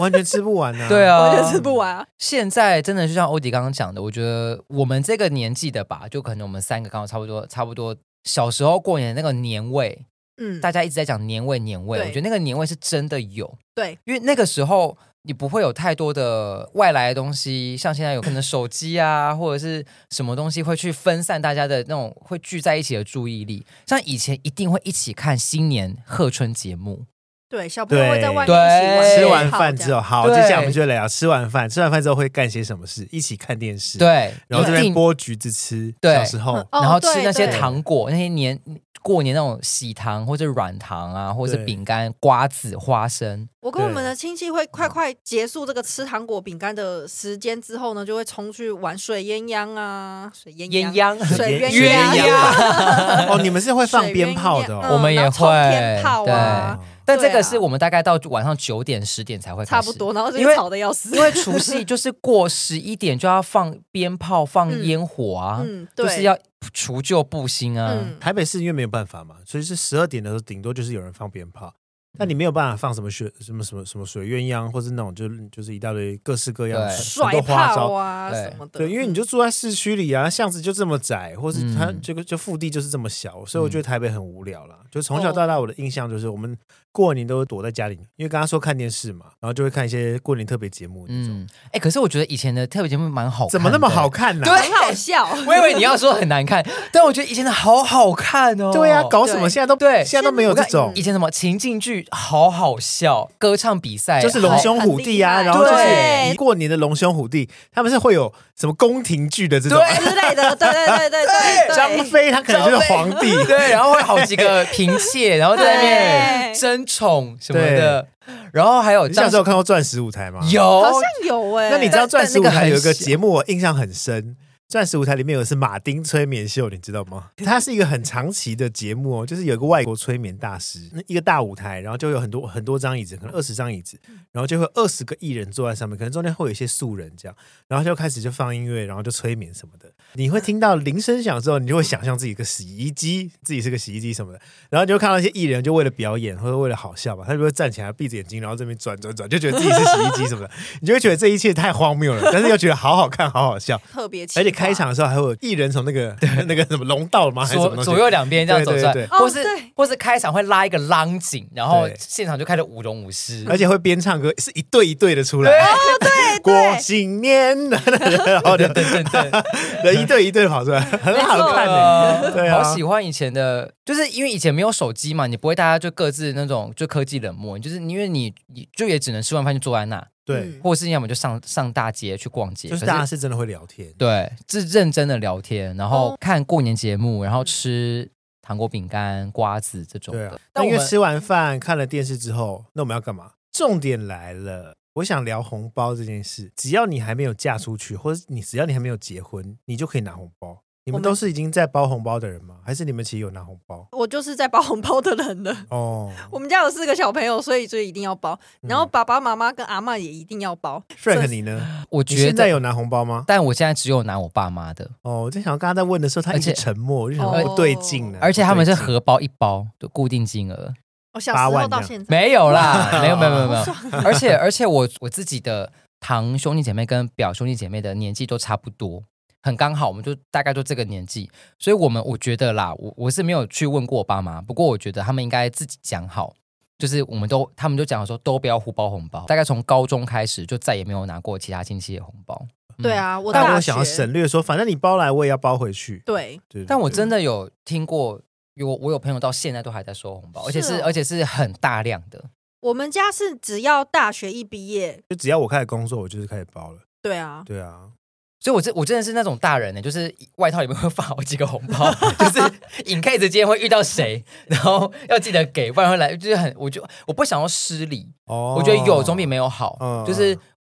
完全吃不完啊，对啊，完全吃不完啊。现在真的就像欧迪刚刚讲的，我觉得我们这个年纪的吧，就可能我们三个刚好差不多，差不多小时候过年的那个年味。嗯，大家一直在讲年味年味，我觉得那个年味是真的有，对，因为那个时候你不会有太多的外来的东西，像现在有可能 *clears throat* 手机啊或者是什么东西会去分散大家的那种会聚在一起的注意力，像以前一定会一起看新年贺春节目。对，小朋友会在外面一起玩，吃完饭之后，好，接下来我们就来聊吃完饭。吃完饭之后会干些什么事？一起看电视，对，然后这边剥橘子吃，对，小时候，然后吃那些糖果，那些年过年那种喜糖或者软糖啊，或者是饼干、瓜子、花生。我跟我们的亲戚会快快结束这个吃糖果饼干的时间之后呢，就会冲去玩水鸳鸯啊，水鸳鸳鸯，水鸳鸯。*laughs* 哦，你们是会放鞭炮的，我们也会鞭炮啊。但这个是我们大概到晚上九点十点才会开始，差不多，然后因为吵的要死，因为除夕 *laughs* 就是过十一点就要放鞭炮、放烟火啊，嗯，就是要除旧布新啊。台北市因为没有办法嘛，所以是十二点的时候，顶多就是有人放鞭炮。那你没有办法放什么水什么什么什么水鸳鸯，或是那种就就是一大堆各式各样的甩炮啊什么的。对，因为你就住在市区里啊，巷子就这么窄，或是它这个就腹地就是这么小，所以我觉得台北很无聊啦。就从小到大，我的印象就是我们过年都躲在家里，因为刚刚说看电视嘛，然后就会看一些过年特别节目。嗯，哎，可是我觉得以前的特别节目蛮好看，怎么那么好看呢？对，很好笑。我以为你要说很难看，但我觉得以前的好好看哦。对呀，搞什么？现在都对，现在都没有这种。以前什么情境剧，好好笑，歌唱比赛就是龙兄虎弟啊，然后就是过年的龙兄虎弟，他们是会有什么宫廷剧的这种。之类的，对对对对对。*laughs* 张飞他可能就是皇帝，*laughs* 对，然后会好几个 *laughs* 嫔妾，然后在那边争宠什么的，然后还有你小时候看过钻石舞台吗？有，好像有哎。那你知道钻石舞台有一个节目我印象很深？钻石舞台里面有的是马丁催眠秀，你知道吗？它是一个很长期的节目哦，就是有一个外国催眠大师，那一个大舞台，然后就有很多很多张椅子，可能二十张椅子，然后就会二十个艺人坐在上面，可能中间会有一些素人这样，然后就开始就放音乐，然后就催眠什么的。你会听到铃声响之后，你就会想象自己一个洗衣机，自己是个洗衣机什么的，然后就看到一些艺人就为了表演或者为了好笑吧，他就会站起来闭着眼睛，然后这边转转转，就觉得自己是洗衣机什么的，你就会觉得这一切太荒谬了，*laughs* 但是又觉得好好看，好好笑，特别，而且开场的时候还会有。艺人从那个 *laughs* 那个什么龙道吗？还是什么左右两边这样走出来，或是或是开场会拉一个浪景，然后现场就开始舞龙舞狮，而且会边唱歌，是一对一对的出来。哦，对，过新年，然后等等等，人一对一对跑出来，很好看的。对啊，好喜欢以前的，就是因为以前没有手机嘛，你不会大家就各自那种就科技冷漠，就是因为你你就也只能吃完饭就坐在那。对，或者是要么就上上大街去逛街，就是大家是真的会聊天，对，是认真的聊天，然后看过年节目，然后吃糖果、饼干、瓜子这种的。对啊，但因为吃完饭看了电视之后，那我们要干嘛？重点来了，我想聊红包这件事。只要你还没有嫁出去，或者你只要你还没有结婚，你就可以拿红包。你们都是已经在包红包的人吗？还是你们其实有拿红包？我就是在包红包的人了。哦，我们家有四个小朋友，所以就一定要包。然后爸爸妈妈跟阿妈也一定要包。Frank，你呢？*laughs* 我觉得现在有拿红包吗？但我现在只有拿我爸妈的。哦，我在想，刚刚在问的时候，他一直沉默，就想不对劲呢。而且他们是荷包一包的固定金额，我小时候到现在没有啦，没有没有没有没有。而且而且我我自己的堂兄弟姐妹跟表兄弟姐妹的年纪都差不多。很刚好，我们就大概就这个年纪，所以我们我觉得啦，我我是没有去问过我爸妈，不过我觉得他们应该自己讲好，就是我们都他们就讲说都不要互包红包，大概从高中开始就再也没有拿过其他亲戚的红包。嗯、对啊，我但我想要省略说，反正你包来我也要包回去。对，对，但我真的有听过，有我有朋友到现在都还在收红包，而且是而且是很大量的。我们家是只要大学一毕业，就只要我开始工作，我就是开始包了。对啊，对啊。所以我，我真我真的是那种大人呢，就是外套里面会放好几个红包，*laughs* 就是 in case 之间会遇到谁，然后要记得给，不然会来，就是很，我就我不想要失礼，哦，我觉得有总比没有好，嗯、就是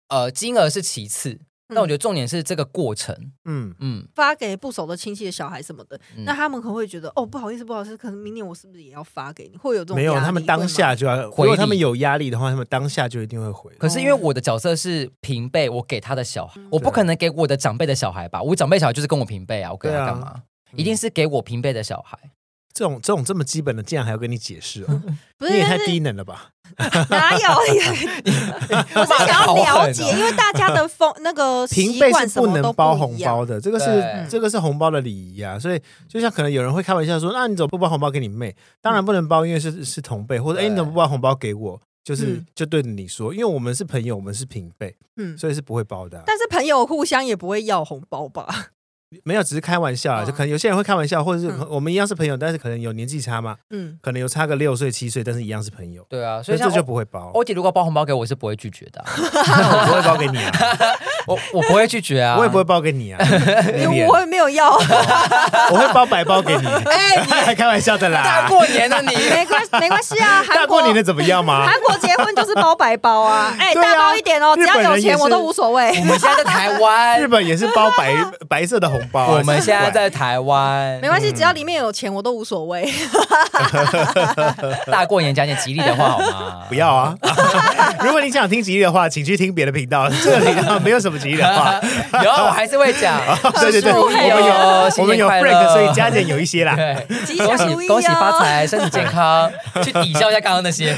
呃，金额是其次。那我觉得重点是这个过程，嗯嗯，发给不熟的亲戚的小孩什么的，嗯、那他们可能会觉得哦，不好意思，不好意思，可能明年我是不是也要发给你？会有这种没有？他们当下就要回。如果他们有压力的话，他们当下就一定会回。可是因为我的角色是平辈，我给他的小孩，我不可能给我的长辈的小孩吧？我长辈小孩就是跟我平辈啊，我给他干嘛？啊、一定是给我平辈的小孩。这种这种这么基本的，竟然还要跟你解释哦？*laughs* 不是你也太低能了吧？*laughs* 哪有？*laughs* 我是想要了解，因为大家的风那个平辈是不能包红包的，这个是这个是红包的礼仪啊。所以就像可能有人会开玩笑说：“那你怎么不包红包给你妹？”当然不能包，因为是是同辈，或者哎，你怎么不包红包给我？就是就对着你说，因为我们是朋友，我们是平辈，嗯，所以是不会包的。但是朋友互相也不会要红包吧？没有，只是开玩笑啊，就可能有些人会开玩笑，或者是我们一样是朋友，但是可能有年纪差嘛，嗯，可能有差个六岁七岁，但是一样是朋友。对啊，所以这就不会包。欧姐如果包红包给我，是不会拒绝的，*laughs* *laughs* 我不会包给你啊，*laughs* 我我不会拒绝啊，我也不会包给你啊，我也没有要，我会包白包给你。哎，你还开玩笑的啦？大过年的你没关没关系啊，大过年的怎么样嘛？韩国结婚就是包白包啊，哎，大包一点哦，只要有钱我都无所谓。我们现在在台湾，日本也是包白白色的红包，我们现在。在台湾没关系，只要里面有钱，我都无所谓。*laughs* 大过年讲点吉利的话好吗？*laughs* 不要啊！*laughs* 如果你想听吉利的话，请去听别的频道，这里没有什么吉利的话。有，我还是会讲。对对对，我们有我们有 Frank，所以加减有一些啦。恭喜恭喜发财，身体健康，去抵消一下刚刚那些。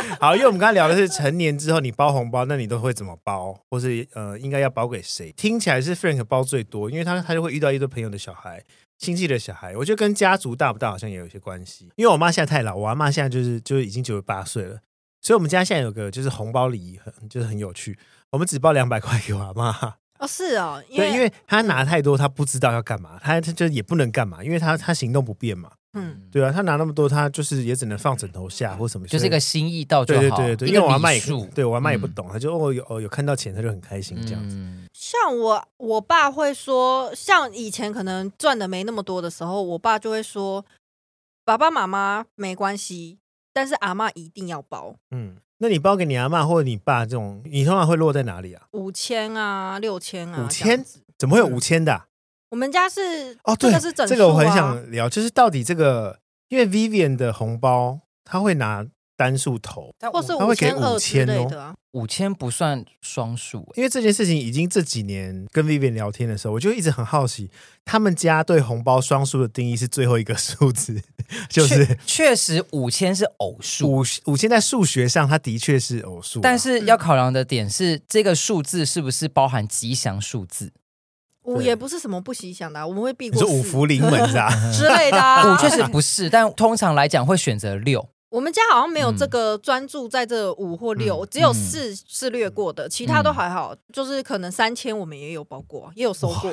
*laughs* 好，因为我们刚才聊的是成年之后你包红包，那你都会怎么包，或是呃，应该要包给谁？听起来是 Frank 包最多，因为他他就会遇到一堆朋友的小孩、亲戚的小孩。我觉得跟家族大不大好像也有一些关系。因为我妈现在太老，我阿妈现在就是就是已经九十八岁了，所以我们家现在有个就是红包礼仪很就是很有趣，我们只包两百块给我阿妈。哦，是哦，因对，因为他拿太多，他不知道要干嘛，他他就也不能干嘛，因为他他行动不便嘛。嗯，对啊，他拿那么多，他就是也只能放枕头下或什么，就是一个心意到就好。对对对对，因为我阿妈也对我阿妈也不懂，他就哦有哦有看到钱，他就很开心这样子。像我我爸会说，像以前可能赚的没那么多的时候，我爸就会说，爸爸妈妈没关系，但是阿妈一定要包。嗯，那你包给你阿妈或者你爸这种，你通常会落在哪里啊？五千啊，六千啊，五千？怎么会有五千的？我们家是哦，对，这个是整数啊，这个我很想聊，就是到底这个，因为 Vivian 的红包他会拿单数头，或是五千二之类的啊，五千不算双数，因为这件事情已经这几年跟 Vivian 聊天的时候，我就一直很好奇，他们家对红包双数的定义是最后一个数字，*laughs* 就是确实五千是偶数，五五千在数学上它的确是偶数，但是要考量的点是这个数字是不是包含吉祥数字。五也不是什么不吉祥的，我们会避过。你说五福临门是吧？*laughs* 之类的。五确实不是，但通常来讲会选择六。我们家好像没有这个专注在这五或六，只有四是略过的，其他都还好。就是可能三千我们也有包过，也有收过。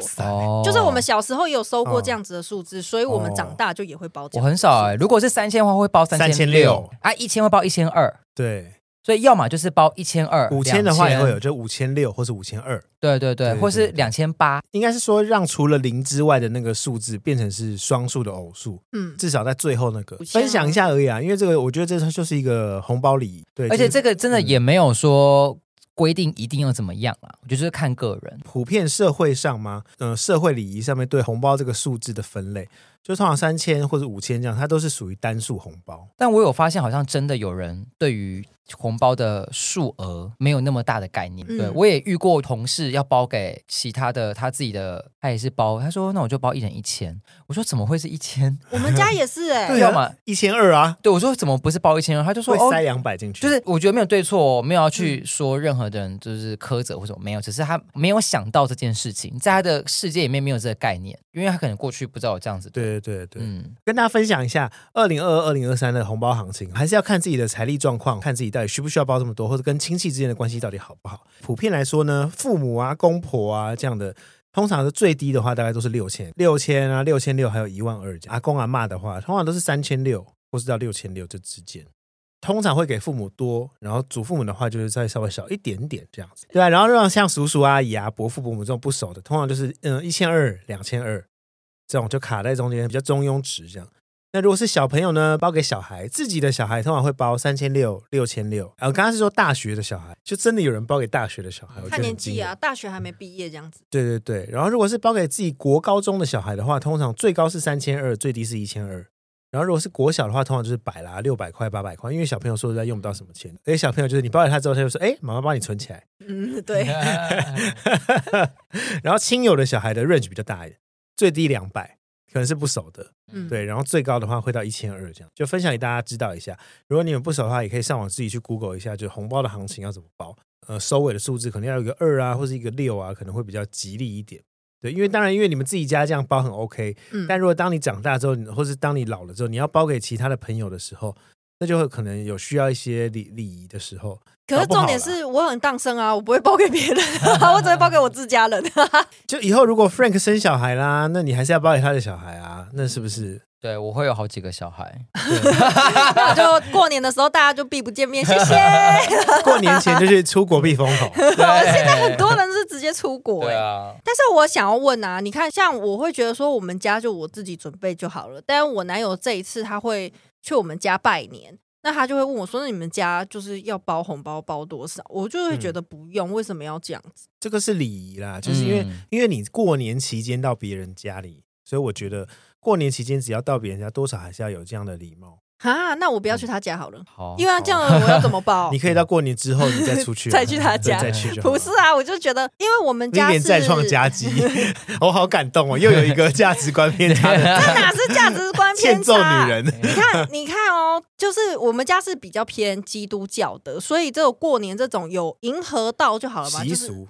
就是我们小时候也有收过这样子的数字，所以我们长大就也会包。我很少哎，如果是三千的话会包三千六，啊，一千会包一千二。对。所以要么就是包一千二，五千的话也会有，就五千六或是五千二，对对对，或是两千八，应该是说让除了零之外的那个数字变成是双数的偶数，嗯，至少在最后那个。分享一下而已啊，因为这个我觉得这就是一个红包礼。仪，对，而且这个真的也没有说规定一定要怎么样啊，我觉得就是看个人，普遍社会上吗？嗯，社会礼仪上面对红包这个数字的分类。就通常三千或者五千这样，它都是属于单数红包。但我有发现，好像真的有人对于红包的数额没有那么大的概念。嗯、对，我也遇过同事要包给其他的他自己的，他也是包。他说：“那我就包一人一千。”我说：“怎么会是一千？”我们家也是哎、欸，对要么，一千二啊。对，我说：“怎么不是包一千二？”他就说：“会塞两百进去。”就是我觉得没有对错，没有要去说任何的人就是苛责或者没有，只是他没有想到这件事情，在他的世界里面没有这个概念，因为他可能过去不知道有这样子。对对对对，嗯。跟大家分享一下，二零二二、二零二三的红包行情，还是要看自己的财力状况，看自己到底需不需要包这么多，或者跟亲戚之间的关系到底好不好。普遍来说呢，父母啊、公婆啊这样的，通常是最低的话，大概都是六千、六千啊、六千六，还有一万二。阿公阿妈的话，通常都是三千六，或是到六千六这之间。通常会给父母多，然后祖父母的话就是再稍微少一点点这样子，对啊，然后让像叔叔阿姨啊、伯父伯母这种不熟的，通常就是嗯一千二、两千二。这种就卡在中间，比较中庸值这样。那如果是小朋友呢，包给小孩，自己的小孩通常会包三千六、六千六。然后刚刚是说大学的小孩，就真的有人包给大学的小孩，看年纪啊，大学还没毕业这样子。对对对。然后如果是包给自己国高中的小孩的话，通常最高是三千二，最低是一千二。然后如果是国小的话，通常就是百啦，六百块、八百块，因为小朋友说实在用不到什么钱。而且小朋友就是你包给他之后，他就说：“哎，妈妈帮你存起来。”嗯，对。*laughs* 然后亲友的小孩的 range 比较大一点，最低两百。可能是不熟的，嗯，对，然后最高的话会到一千二这样，就分享给大家知道一下。如果你们不熟的话，也可以上网自己去 Google 一下，就红包的行情要怎么包。呃，收尾的数字可能要有一个二啊，或是一个六啊，可能会比较吉利一点。对，因为当然，因为你们自己家这样包很 OK，嗯，但如果当你长大之后，或是当你老了之后，你要包给其他的朋友的时候，那就会可能有需要一些礼礼仪的时候。可是重点是我很当生啊，我不会包给别人，我只会包给我自家人。*laughs* 就以后如果 Frank 生小孩啦，那你还是要包给他的小孩啊，那是不是？对，我会有好几个小孩，*laughs* 那就过年的时候大家就避不见面，谢谢。*laughs* 过年前就是出国避风头，现在很多人是直接出国，对啊。但是我想要问啊，你看，像我会觉得说我们家就我自己准备就好了，但是我男友这一次他会去我们家拜年。那他就会问我说：“那你们家就是要包红包包多少？”我就会觉得不用，嗯、为什么要这样子？这个是礼仪啦，就是因为、嗯、因为你过年期间到别人家里，所以我觉得过年期间只要到别人家，多少还是要有这样的礼貌。啊，那我不要去他家好了，好，因为他这样我要怎么报？*laughs* 你可以到过年之后你再出去，*laughs* 再去他家，再去就不是啊，我就觉得，因为我们家是再创佳绩，*laughs* 我好感动哦，又有一个价值观偏差，这哪是价值观偏差？女人，你看，你看哦，就是我们家是比较偏基督教的，所以这个过年这种有迎合到就好了嘛，习俗。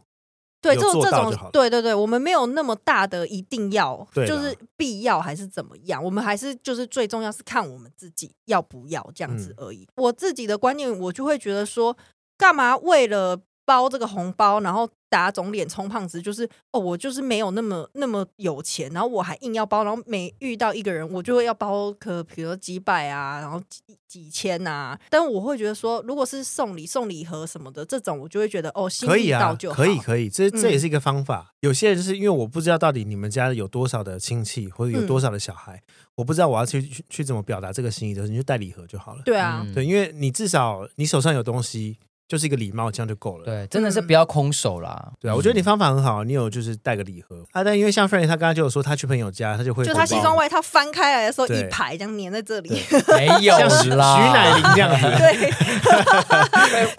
对，这种这种，对对对，我们没有那么大的一定要，就是必要还是怎么样，我们还是就是最重要是看我们自己要不要这样子而已。嗯、我自己的观念，我就会觉得说，干嘛为了包这个红包，然后。打肿脸充胖子，就是哦，我就是没有那么那么有钱，然后我还硬要包，然后每遇到一个人，我就会要包个，比如说几百啊，然后几几千啊。但我会觉得说，如果是送礼送礼盒什么的这种，我就会觉得哦，心意到就好。可以啊，可以可以，这这也是一个方法。嗯、有些人就是因为我不知道到底你们家有多少的亲戚或者有多少的小孩，嗯、我不知道我要去去去怎么表达这个心意的时候，你就带礼盒就好了。对啊，对，因为你至少你手上有东西。就是一个礼貌，这样就够了。对，真的是不要空手啦。嗯、对啊，我觉得你方法很好，你有就是带个礼盒啊。但因为像 Frank 他刚刚就有说，他去朋友家，他就会就他西装外套翻开来的时候，一排这样粘在这里，没有啦，徐乃麟这样子。对，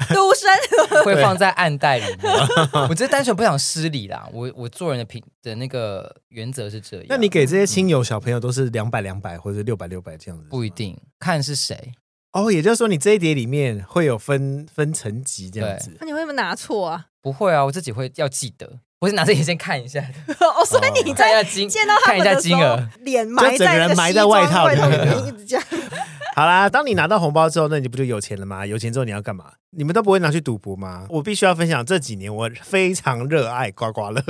*laughs* 独身会放在暗袋里面。*laughs* 我只是单纯不想失礼啦。我我做人的品的那个原则是这样。那你给这些亲友小朋友都是两百两百或者六百六百这样子？不一定，看是谁。哦，也就是说，你这一叠里面会有分分层级这样子。那你会不会拿错啊？不会啊，我自己会要记得。我是拿这些先看一下。*laughs* 哦，所以你在见到他们的时候，脸埋在人埋在外套里面，一直这样。好啦，当你拿到红包之后，那你不就有钱了吗？有钱之后你要干嘛？你们都不会拿去赌博吗？我必须要分享，这几年我非常热爱刮刮乐。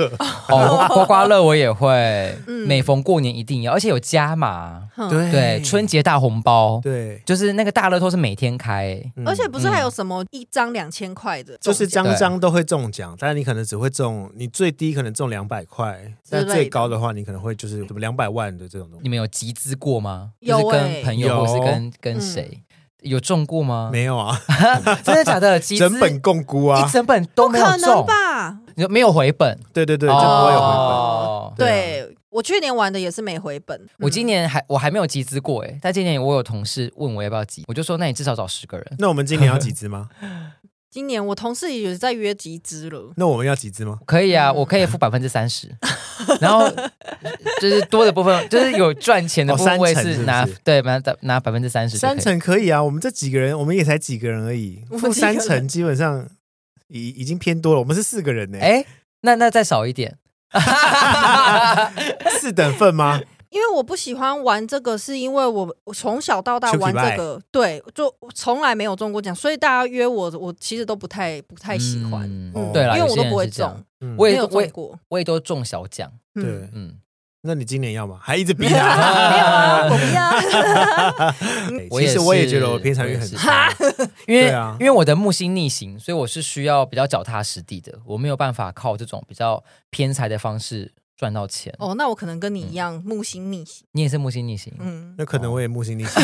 哦，*laughs* 刮刮乐我也会，每逢过年一定要，而且有加码。对对，春节大红包，对，就是那个大乐透是每天开，而且不是还有什么一张两千块的，就是张张都会中奖，但是你可能只会中，你最低可能中两百块，但最高的话你可可能会就是什么两百万的这种东西。你们有集资过吗？有，跟朋友或是跟跟谁有中过吗？没有啊，*laughs* 真的假的？集资整本共估啊，一整本都没有中吧？没有回本？对对对，就不会有回本。对，我去年玩的也是没回本。我今年还我还没有集资过哎，但今年我有同事问我要不要集，我就说那你至少找十个人。那我们今年要集资吗？*laughs* 今年我同事也在约集资了，那我们要集资吗？可以啊，我可以付百分之三十，然后 *laughs* 就是多的部分，就是有赚钱的部分是拿对拿拿百分之三十，三成可以啊。我们这几个人，我们也才几个人而已，付三成 *laughs* 基本上已已经偏多了。我们是四个人呢，哎，那那再少一点，*laughs* 四等份吗？因为我不喜欢玩这个，是因为我我从小到大玩这个，对，就从来没有中过奖，所以大家约我，我其实都不太不太喜欢。对，因为我都不会中，我也没有中过，我也都中小奖。对，嗯，*laughs* 那你今年要吗？还一直 *laughs* 逼他？没有啊，我不要。*laughs* 其实我也觉得我偏财运很差，因为因为我的木星逆行，所以我是需要比较脚踏实地的，我没有办法靠这种比较偏财的方式。赚到钱哦，那我可能跟你一样木星逆行，你也是木星逆行，嗯，那可能我也木星逆行，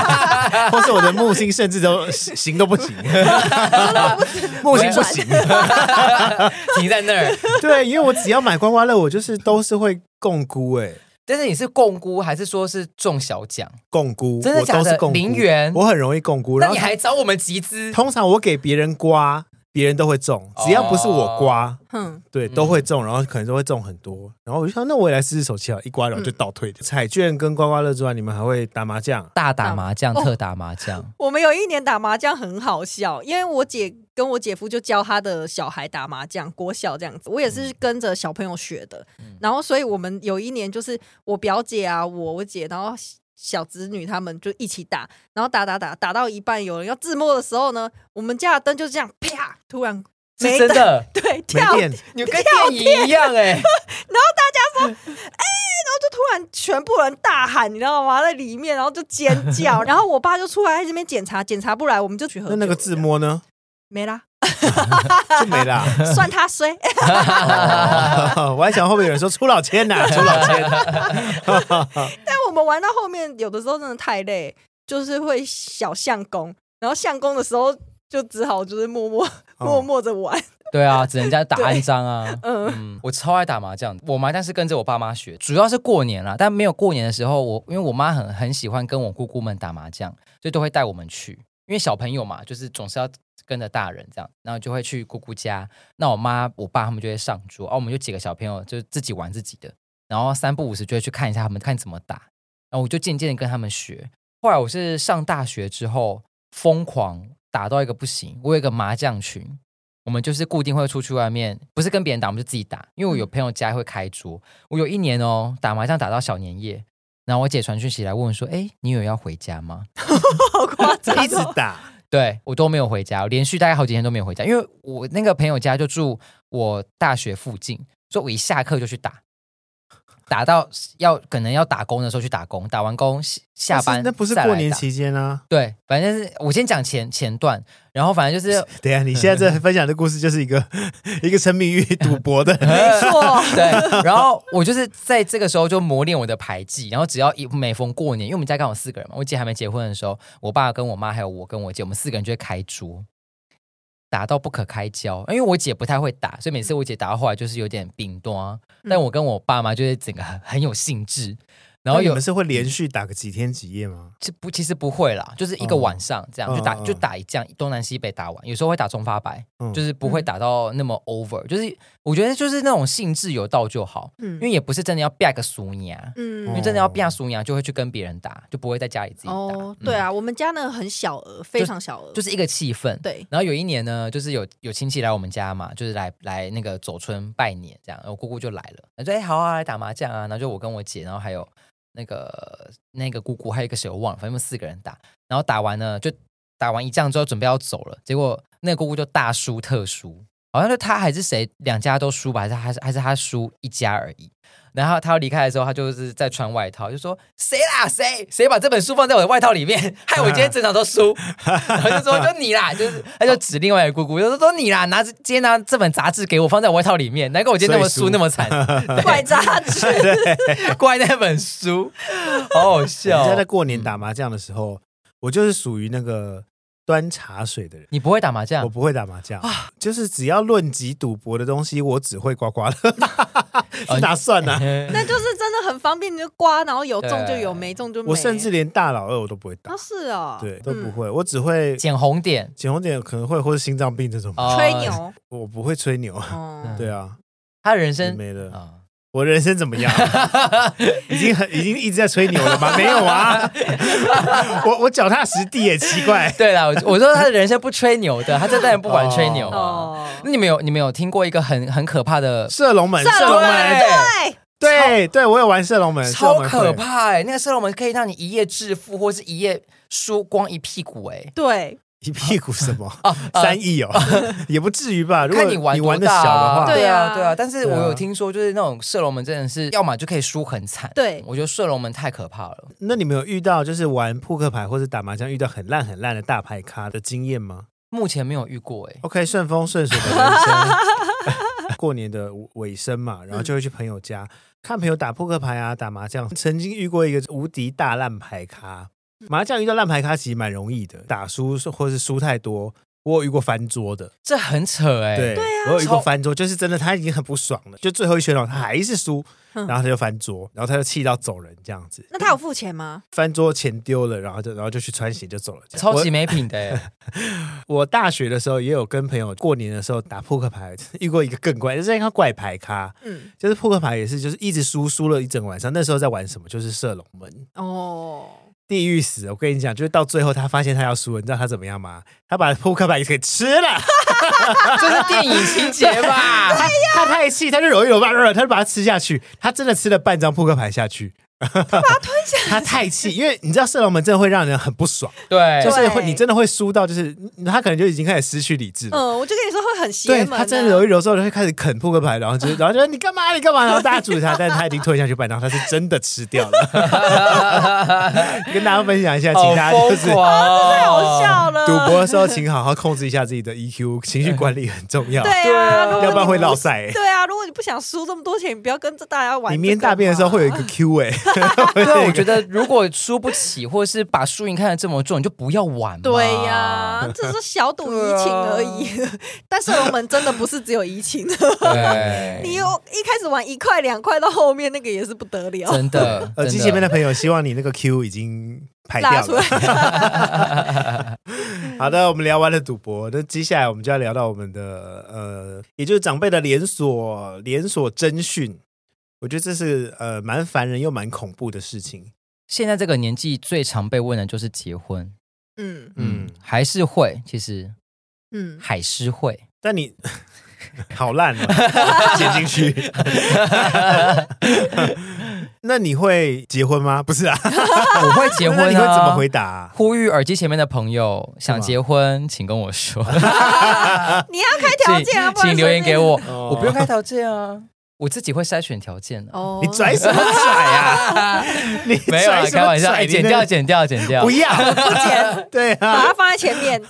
*laughs* 或是我的木星甚至都行都不行，*laughs* 木星不行，*laughs* 停在那儿。对，因为我只要买刮刮乐，我就是都是会共估哎，但是你是共估还是说是中小奖？共估，真的假的？零元，我很容易共估，那你还找我们集资？通常我给别人刮。别人都会中，只要不是我刮，嗯，对，都会中，然后可能都会中很多。然后我就想，那我也来试试手气啊，一刮然后就倒退的。彩券跟刮刮乐之外，你们还会打麻将？大打麻将，特打麻将。*laughs* 我们有一年打麻将很好笑，因为我姐跟我姐夫就教他的小孩打麻将，国小这样子。我也是跟着小朋友学的，然后所以我们有一年就是我表姐啊，我我姐，然后。小侄女他们就一起打，然后打打打打到一半，有人要自摸的时候呢，我们家的灯就这样啪，突然没灯，真的，对，跳，没电，你跟电影一样哎、欸，*laughs* 然后大家说，哎、欸，然后就突然全部人大喊，你知道吗？在里面，然后就尖叫，*laughs* 然后我爸就出来在这边检查，检查不来，我们就去喝。那那个自摸呢？没啦，*laughs* 就没啦，*laughs* 算他衰。我还想后面有人说出老千呐，*laughs* 出老千。但我们玩到后面，有的时候真的太累，就是会小相公，然后相公的时候就只好就是默默默默着玩。对啊，只能在打安张啊。嗯，嗯，我超爱打麻将，我麻将是跟着我爸妈学，主要是过年啦。但没有过年的时候，我因为我妈很很喜欢跟我姑姑们打麻将，所以都会带我们去。因为小朋友嘛，就是总是要。跟着大人这样，然后就会去姑姑家。那我妈、我爸他们就会上桌，哦、啊，我们就几个小朋友就自己玩自己的。然后三不五时就会去看一下他们看怎么打。然后我就渐渐的跟他们学。后来我是上大学之后，疯狂打到一个不行。我有一个麻将群，我们就是固定会出去外面，不是跟别人打，我们就自己打。因为我有朋友家会开桌。我有一年哦，打麻将打到小年夜，然后我姐传讯息来问说：“哎，你有要回家吗？” *laughs* 好夸张、哦，一直打。对，我都没有回家，连续大概好几天都没有回家，因为我那个朋友家就住我大学附近，所以我一下课就去打。打到要可能要打工的时候去打工，打完工下班那不是过年期间啊？对，反正是我先讲前前段，然后反正就是 *laughs* 等下你现在这分享的故事就是一个 *laughs* 一个沉迷于赌博的，*laughs* 没错，对。然后我就是在这个时候就磨练我的牌技，然后只要一每逢过年，因为我们家刚好四个人嘛，我姐还没结婚的时候，我爸跟我妈还有我跟我姐，我们四个人就会开桌。打到不可开交，因为我姐不太会打，所以每次我姐打到后来就是有点冰冻。但我跟我爸妈就是整个很很有兴致。然后有你们是会连续打个几天几夜吗？其不，其实不会啦，就是一个晚上这样、哦、就打就打一仗东南西北打完，有时候会打中发白，嗯、就是不会打到那么 over，就是我觉得就是那种兴致有到就好，嗯、因为也不是真的要变个俗娘，嗯，因为真的要变俗娘就会去跟别人打，就不会在家里自己打。哦，对啊，嗯、我们家呢很小额，非常小额，就，是一个气氛。对，然后有一年呢，就是有有亲戚来我们家嘛，就是来来那个走村拜年这样，然后姑姑就来了，他说哎好啊，来打麻将啊，然后就我跟我姐，然后还有。那个那个姑姑还有一个谁我忘了，反正我们四个人打，然后打完呢，就打完一仗之后准备要走了，结果那个姑姑就大输特输，好像是他还是谁两家都输吧，还是还是还是他输一家而已。然后他要离开的时候，他就是在穿外套，就说谁啦？谁？谁把这本书放在我的外套里面，*laughs* 害我今天整场都输。*laughs* 然后就说就你啦，就是他就指另外一个姑姑，就说说你啦，拿着今天拿这本杂志给我放在我外套里面，难怪我今天那么输那么惨，怪杂志，*laughs* 怪那本书，好好笑。在在过年打麻将的时候，我就是属于那个。端茶水的人，你不会打麻将？我不会打麻将啊，就是只要论及赌博的东西，我只会刮刮乐，*laughs* 哪算呢？*laughs* 那就是真的很方便，你就刮，然后有中就有，没中就没。我甚至连大老二我都不会打。是哦，对，都不会，我只会捡红点，捡红点可能会或者心脏病这种。吹牛，我不会吹牛。对啊，他人生没了。我人生怎么样？*laughs* 已经很已经一直在吹牛了吗？没有啊，我我脚踏实地也奇怪。对啦，我说他的人生不吹牛的，他这代人不管吹牛。哦，那你们有你们有听过一个很很可怕的射龙门？射龙门，对对对，我有玩射龙门，超可怕哎！那个射龙门可以让你一夜致富，或是一夜输光一屁股哎。对。一屁股什么？啊 *laughs* 三亿哦，*laughs* 也不至于吧？如果你玩的小的话，对啊，对啊。但是我有听说，就是那种射龙门真的是，要么就可以输很惨。对，我觉得射龙门太可怕了。那你们有遇到就是玩扑克牌或者打麻将遇到很烂很烂的大牌咖的经验吗？目前没有遇过哎。OK，顺风顺水的人生。*laughs* 过年的尾声嘛，然后就会去朋友家看朋友打扑克牌啊，打麻将。曾经遇过一个无敌大烂牌咖。麻将遇到烂牌咖其实蛮容易的，打输或是输太多，我有遇过翻桌的，这很扯哎、欸。对，对啊，我有遇过翻桌，就是真的他已经很不爽了，就最后一圈了，他还是输，然后他就翻桌，然后他就气到走人这样子。那他有付钱吗？翻桌钱丢了，然后就然后就去穿鞋就走了，超级没品的、欸。我，*laughs* 我大学的时候也有跟朋友过年的时候打扑克牌，遇过一个更怪，就是一个怪牌咖，嗯，就是扑克牌也是，就是一直输，输了一整晚上。那时候在玩什么？就是射龙门哦。地狱死！我跟你讲，就是到最后他发现他要输了，你知道他怎么样吗？他把扑克牌给吃了，*laughs* 这是电影情节吧？他 *laughs* 他太气，他就揉一揉吧，他就把它吃下去。他真的吃了半张扑克牌下去。他把它吞他太气，因为你知道射龙门真的会让人很不爽，*laughs* 对，就是会你真的会输到，就是他可能就已经开始失去理智了。嗯，我就跟你说会很邪门、啊。他真的揉一揉之后就会开始啃扑克牌，然后就然后就说你干嘛你干嘛，然后大家阻止他，但是他已经吞下去半张，他是真的吃掉了。*laughs* 跟大家分享一下，请大家就是啊，太好笑了。赌博的时候，请好好控制一下自己的 EQ，情绪管理很重要。对啊，要不然会落赛。对啊，如果你不想输这么多钱，你不要跟着大家玩。你明天大便的时候会有一个 Q 哎。*laughs* 对，我觉得如果输不起，或者是把输赢看得这么重，你就不要玩。对呀，只是小赌怡情而已。啊、*laughs* 但是我们真的不是只有怡情。对，*laughs* 你有一开始玩一块两块，到后面那个也是不得了。真的，耳 *laughs* 机前面的朋友，希望你那个 Q 已经排掉了。好的，我们聊完了赌博，那接下来我们就要聊到我们的呃，也就是长辈的连锁连锁侦讯。我觉得这是呃蛮烦人又蛮恐怖的事情。现在这个年纪最常被问的就是结婚，嗯嗯，还是会，其实，嗯，还是会。但你 *laughs* 好烂哦，剪进去。*laughs* 那你会结婚吗？不是啊，*laughs* 我会结婚啊。你会怎么回答啊？呼吁耳机前面的朋友想结婚，请跟我说。你要开条件啊，请留言给我，我不用开条件啊。我自己会筛选条件的。哦，你拽什么拽呀？你 *laughs* 没有啊开玩笑，哎，剪掉，剪掉，剪掉，不要，不剪，对啊，把它放在前面。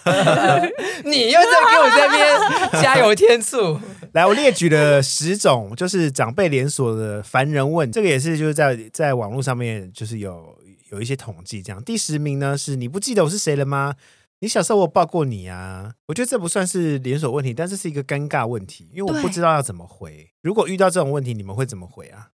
*laughs* 你又在给我这边加油添醋。*laughs* 来，我列举了十种，就是长辈连锁的烦人问，这个也是就是在在网络上面就是有有一些统计，这样。第十名呢是你不记得我是谁了吗？你小时候我抱过你啊，我觉得这不算是连锁问题，但是是一个尴尬问题，因为我不知道要怎么回。如果遇到这种问题，你们会怎么回啊？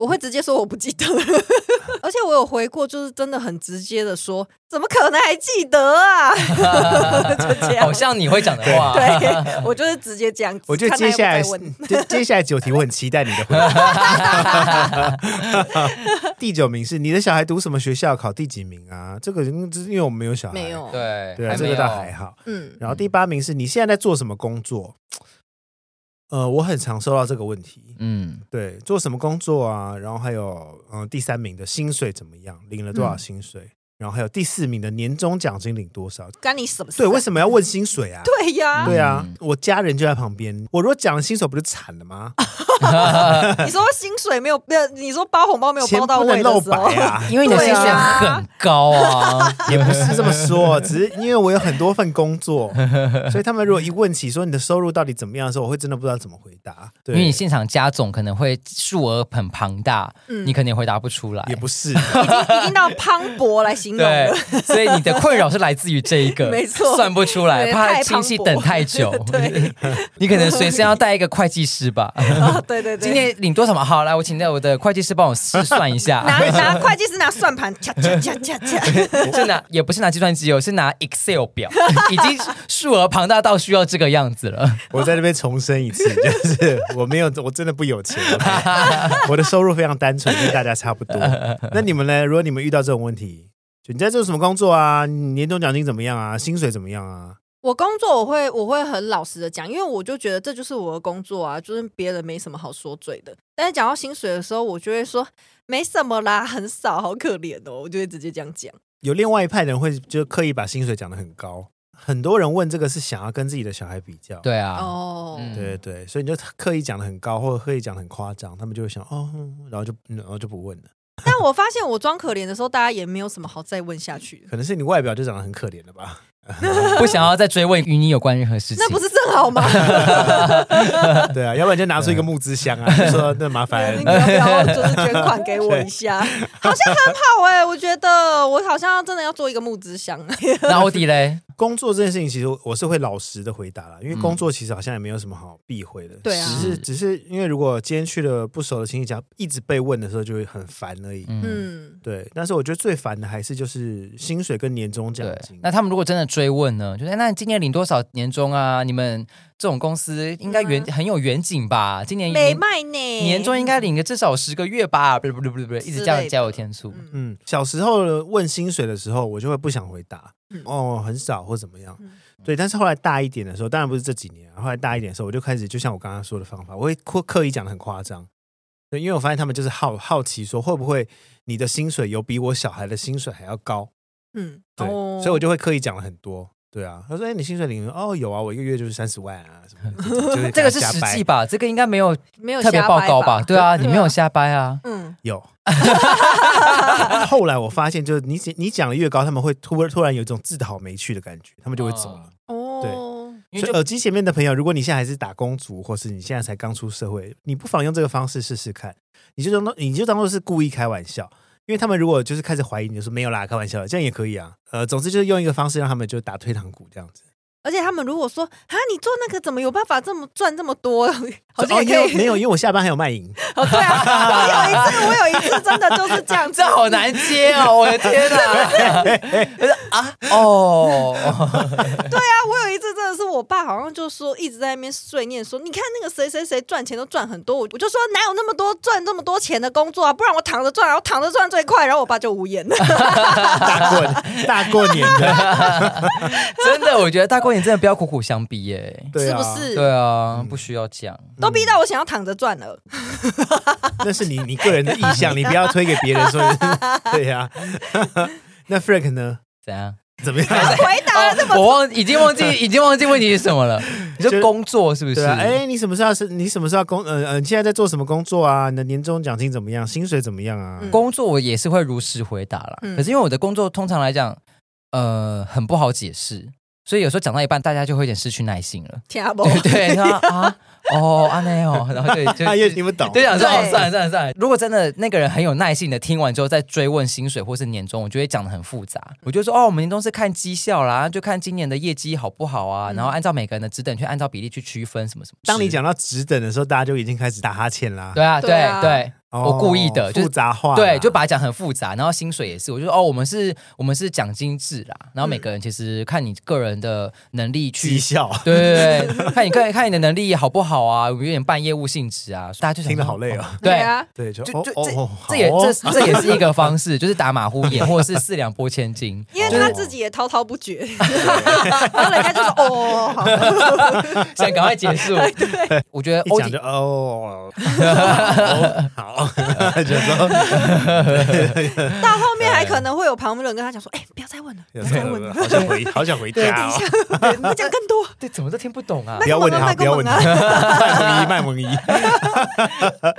我会直接说我不记得，*laughs* 而且我有回过，就是真的很直接的说，怎么可能还记得啊？*laughs* 就这样，好像你会讲的话，*laughs* 对，我就是直接这样。我觉得接下来接接下来九题，我很期待你的回答。第九名是你的小孩读什么学校，考第几名啊？这个因为我们没有小孩，没有，对对啊，这个倒还好。嗯，然后第八名是你现在在做什么工作？呃，我很常收到这个问题，嗯，对，做什么工作啊？然后还有，嗯、呃，第三名的薪水怎么样？领了多少薪水？嗯然后还有第四名的年终奖金领多少？干你什么事？对，为什么要问薪水啊？*laughs* 对呀，对啊，我家人就在旁边。我如果讲了薪水，不就惨了吗？*laughs* 你说薪水没有没有？你说包红包没有包到位的时候啊？*laughs* 因为你的薪水很高啊，也不是这么说，只是因为我有很多份工作，所以他们如果一问起说你的收入到底怎么样的时候，我会真的不知道怎么回答。对，因为你现场加总可能会数额很庞大，你肯定回答不出来。也不是，已经已经到磅礴来形容。对，所以你的困扰是来自于这一个，*laughs* 没错，算不出来，怕亲戚等太久。对，*laughs* 你可能随身要带一个会计师吧？*laughs* 对对对，今天领多少嘛？好，来，我请我的会计师帮我试算一下。拿拿会计师拿算盘，恰恰恰恰恰，是拿也不是拿计算机，我是拿 Excel 表，已经数额庞大到需要这个样子了。我在这边重申一次，就是我没有，我真的不有钱，我的收入非常单纯，跟大家差不多。那你们呢？如果你们遇到这种问题？你在做什么工作啊？年终奖金怎么样啊？薪水怎么样啊？我工作我会我会很老实的讲，因为我就觉得这就是我的工作啊，就是别人没什么好说嘴的。但是讲到薪水的时候，我就会说没什么啦，很少，好可怜哦，我就会直接这样讲。有另外一派人会就刻意把薪水讲得很高，很多人问这个是想要跟自己的小孩比较。对啊，哦，对对对，所以你就刻意讲得很高，或者刻意讲得很夸张，他们就会想哦，然后就然后就不问了。但我发现我装可怜的时候，大家也没有什么好再问下去。可能是你外表就长得很可怜了吧？*laughs* 不想要再追问与你有关任何事情，那不是正好吗？*laughs* 对啊，要不然就拿出一个木资箱啊，就说那麻烦 *laughs* 你要不要就是捐款给我一下？好像很好哎、欸，我觉得我好像真的要做一个木资箱。那奥迪嘞？工作这件事情，其实我是会老实的回答啦，因为工作其实好像也没有什么好避讳的。对啊，只是只是因为如果今天去了不熟的亲戚家，一直被问的时候就会很烦而已。嗯，对。但是我觉得最烦的还是就是薪水跟年终奖金。那他们如果真的追问呢？就是那你今年领多少年终啊？你们这种公司应该远很有远景吧？今年没卖呢，年终应该领个至少十个月吧？不不不不不，一直这样加油添醋。嗯，小时候问薪水的时候，我就会不想回答。哦，很少或怎么样，对。但是后来大一点的时候，当然不是这几年，后来大一点的时候，我就开始就像我刚刚说的方法，我会刻刻意讲的很夸张，对，因为我发现他们就是好好奇说会不会你的薪水有比我小孩的薪水还要高，嗯，对，所以我就会刻意讲了很多。对啊，他说：“哎，你薪水领哦，有啊，我一个月就是三十万啊，什么？*laughs* 这个是实际吧？这个应该没有 *laughs* 没有特别报高吧？对啊，你没有瞎掰啊？嗯，有。*laughs* 后来我发现，就是你你讲的越高，他们会突突然有一种自讨没趣的感觉，他们就会走了。所以耳机前面的朋友，如果你现在还是打工族，或是你现在才刚出社会，你不妨用这个方式试试看。你就当你就当做是故意开玩笑。”因为他们如果就是开始怀疑你，就说没有啦，开玩笑，这样也可以啊。呃，总之就是用一个方式让他们就打退堂鼓这样子。而且他们如果说啊，你做那个怎么有办法这么赚这么多？*laughs* 好像也可以、哦、没有，因为我下班还有卖淫。哦，对啊，*laughs* 我有一次，我有一次真的就是这样子，*laughs* 这好难接哦，我的天哪！啊，哦，对啊，我有一次真的是我爸好像就说一直在那边碎念说，你看那个谁谁谁赚钱都赚很多，我我就说哪有那么多赚这么多钱的工作啊？不然我躺着赚，然后躺着赚最快。然后我爸就无言了。大过大过年的，真的，我觉得大过。你真的不要苦苦相逼耶，是不是？对啊，不需要讲，都逼到我想要躺着赚了。*laughs* 那是你你个人的意向，你不要推给别人说。*laughs* 对呀，*laughs* 那 Frank 呢？怎样？怎么样？回答了这么，我忘已经忘记已经忘记问题是什么了。你说工作是不是？哎，你什么时候是？你什么时候工？呃呃，你现在在做什么工作啊？你的年终奖金怎么样？薪水怎么样啊？工作我也是会如实回答啦。可是因为我的工作通常来讲，呃，很不好解释。所以有时候讲到一半，大家就会有点失去耐心了。听不懂，对啊，哦，阿内哦，然后对，就他也听不懂，对，想说哦，算了算了算了。如果真的那个人很有耐心的听完之后，再追问薪水或是年终，我就会讲的很复杂。我就说哦，我们年终是看绩效啦，就看今年的业绩好不好啊，然后按照每个人的职等去按照比例去区分什么什么。当你讲到职等的时候，大家就已经开始打哈欠啦。对啊，对对。我故意的，就复杂化，对，就把它讲很复杂，然后薪水也是，我就说哦，我们是，我们是奖金制啦，然后每个人其实看你个人的能力去绩效，对对对，看你看看你的能力好不好啊，有点半业务性质啊，大家就听得好累哦，对啊，对，就就这这也这这也是一个方式，*laughs* 就是打马虎眼或者是四两拨千斤，*laughs* 因为他自己也滔滔不绝，*laughs* 然后人家就说哦，想赶快结束，对，我觉得一讲就 *laughs* 到后面还可能会有旁边人跟他讲说：“哎，不要再问了，*laughs* 不要再问了，好想回，好想回家哦。”你们讲更多，*laughs* 对，怎么都听不懂啊！不要问他，不要问他，卖萌一，卖萌一。哎，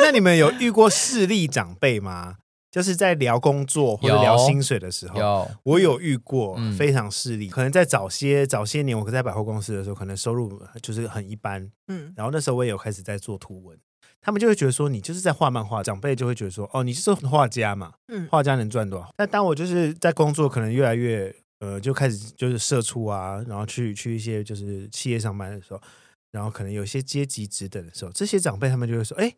那你们有遇过势利长辈吗？就是在聊工作或者聊薪水的时候，有我有遇过非常势利。可能在早些早些年，我在百货公司的时候，可能收入就是很一般，嗯，然后那时候我也有开始在做图文。他们就会觉得说，你就是在画漫画，长辈就会觉得说，哦，你就是画家嘛，嗯，画家能赚多少？但当我就是在工作，可能越来越呃，就开始就是社畜啊，然后去去一些就是企业上班的时候，然后可能有些阶级职等的时候，这些长辈他们就会说，哎，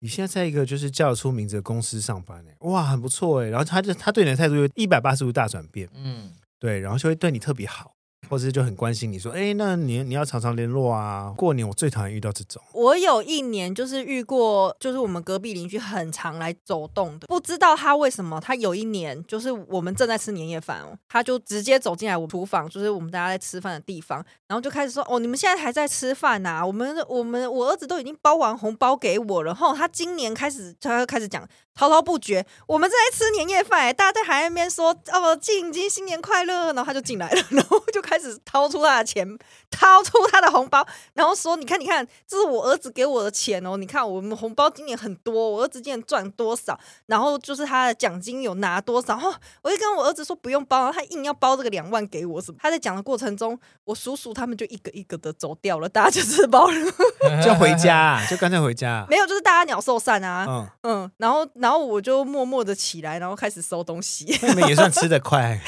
你现在在一个就是叫得出名字的公司上班，哎，哇，很不错哎，然后他就他对你的态度就一百八十度大转变，嗯，对，然后就会对你特别好。或者就很关心你说，哎，那你你要常常联络啊。过年我最讨厌遇到这种。我有一年就是遇过，就是我们隔壁邻居很常来走动的，不知道他为什么，他有一年就是我们正在吃年夜饭哦，他就直接走进来我厨房，就是我们大家在吃饭的地方，然后就开始说，哦，你们现在还在吃饭呐？我们我们我儿子都已经包完红包给我了，然后他今年开始他开始讲。滔滔不绝，我们正在吃年夜饭，大家在海边说：“哦，静静新年快乐。”然后他就进来了，然后就开始掏出他的钱，掏出他的红包，然后说：“你看，你看，这是我儿子给我的钱哦，你看我们红包今年很多，我儿子今年赚多少，然后就是他的奖金有拿多少。”然后我就跟我儿子说：“不用包。”然后他硬要包这个两万给我，什么？他在讲的过程中，我叔叔他们就一个一个的走掉了，大家就是包了，就回家，就干脆回家。没有，就是大家鸟兽散啊，嗯嗯，然后。然后我就默默的起来，然后开始收东西。你们也算吃得快。*laughs*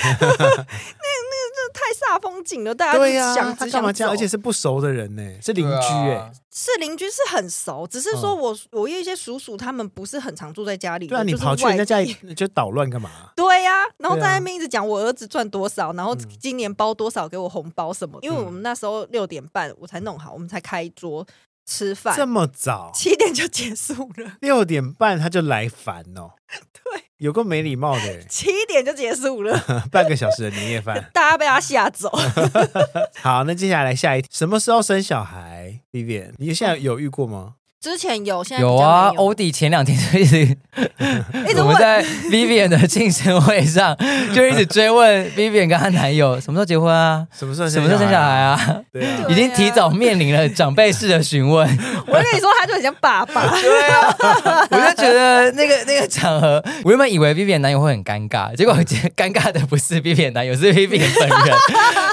太煞风景了，大家对呀、啊，他干嘛这样？而且是不熟的人呢，是邻居哎、啊，是邻居是很熟，只是说我、嗯、我有一些叔叔他们不是很常住在家里，对啊，你跑去人家家里 *laughs* 就捣乱干嘛？对呀、啊，然后在那边一直讲我儿子赚多少，然后今年包多少给我红包什么，因为我们那时候六点半我才弄好，我们才开桌。吃饭这么早，七点就结束了。*laughs* 六点半他就来烦哦。*laughs* 对，有个没礼貌的人。七点就结束了，*laughs* 半个小时的年夜饭，大家被他吓走。好，那接下来下一题，什么时候生小孩？Vivian，你现在有遇过吗？之前有，现在有啊。欧弟前两天就一直，*laughs* 一直我们在 Vivian 的庆生会上 *laughs* 就一直追问 Vivian 跟她男友什么时候结婚啊？什么时候什么时候生小孩啊？对啊，已经提早面临了长辈式的询问。我跟你说，他就很像爸爸。*laughs* 对啊，我就觉得那个那个场合，我原本以为 Vivian 男友会很尴尬，结果尴尬的不是 Vivian 男友，是 Vivian 本人。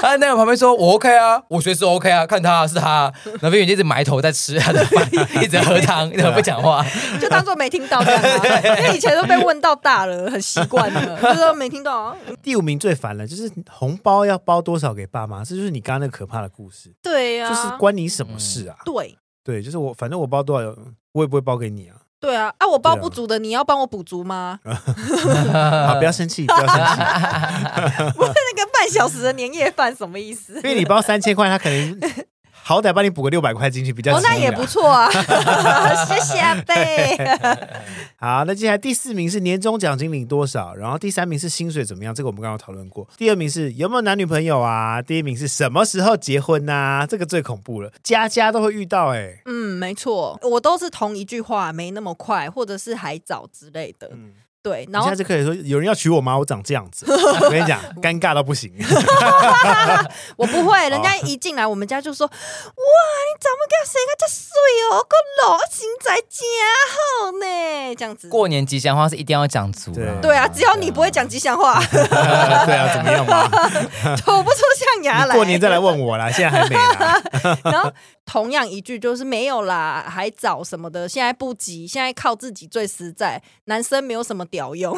他男友旁边说：“我 OK 啊，我随时 OK 啊，看他是他。”然后 Vivian 一直埋头在吃他的饭，一直。喝汤，你怎么不讲话？就当做没听到这样，因为以前都被问到大了，很习惯了，*laughs* 就说没听到啊。第五名最烦了，就是红包要包多少给爸妈，这就是你刚刚那个可怕的故事。对呀、啊，就是关你什么事啊？嗯、对对，就是我，反正我包多少，我也不会包给你啊。对啊，啊，我包不足的，啊、你要帮我补足吗？好，不要生气，*laughs* 不要生气。不是那个半小时的年夜饭什么意思？因为你包三千块，他可能。好歹帮你补个六百块进去，比较哦，那也不错啊，*laughs* 谢谢阿贝。*laughs* 好，那接下来第四名是年终奖金领多少，然后第三名是薪水怎么样，这个我们刚刚讨论过。第二名是有没有男女朋友啊？第一名是什么时候结婚啊？这个最恐怖了，家家都会遇到哎、欸。嗯，没错，我都是同一句话，没那么快，或者是还早之类的。嗯。对，然后下次可以说有人要娶我吗？我长这样子，*laughs* 我跟你讲，尴尬到不行。*laughs* 我不会，人家一进来我们家就说：“哇，你怎么跟谁个这水哦，个老型在家好呢？”这样子。过年吉祥话是一定要讲足的。对啊，只要你不会讲吉祥话，*laughs* 对啊，怎么样嘛？吐不出象牙来。过年再来问我啦，现在还没啦。然后同样一句就是没有啦，还早什么的，现在不急，现在靠自己最实在。男生没有什么。屌用！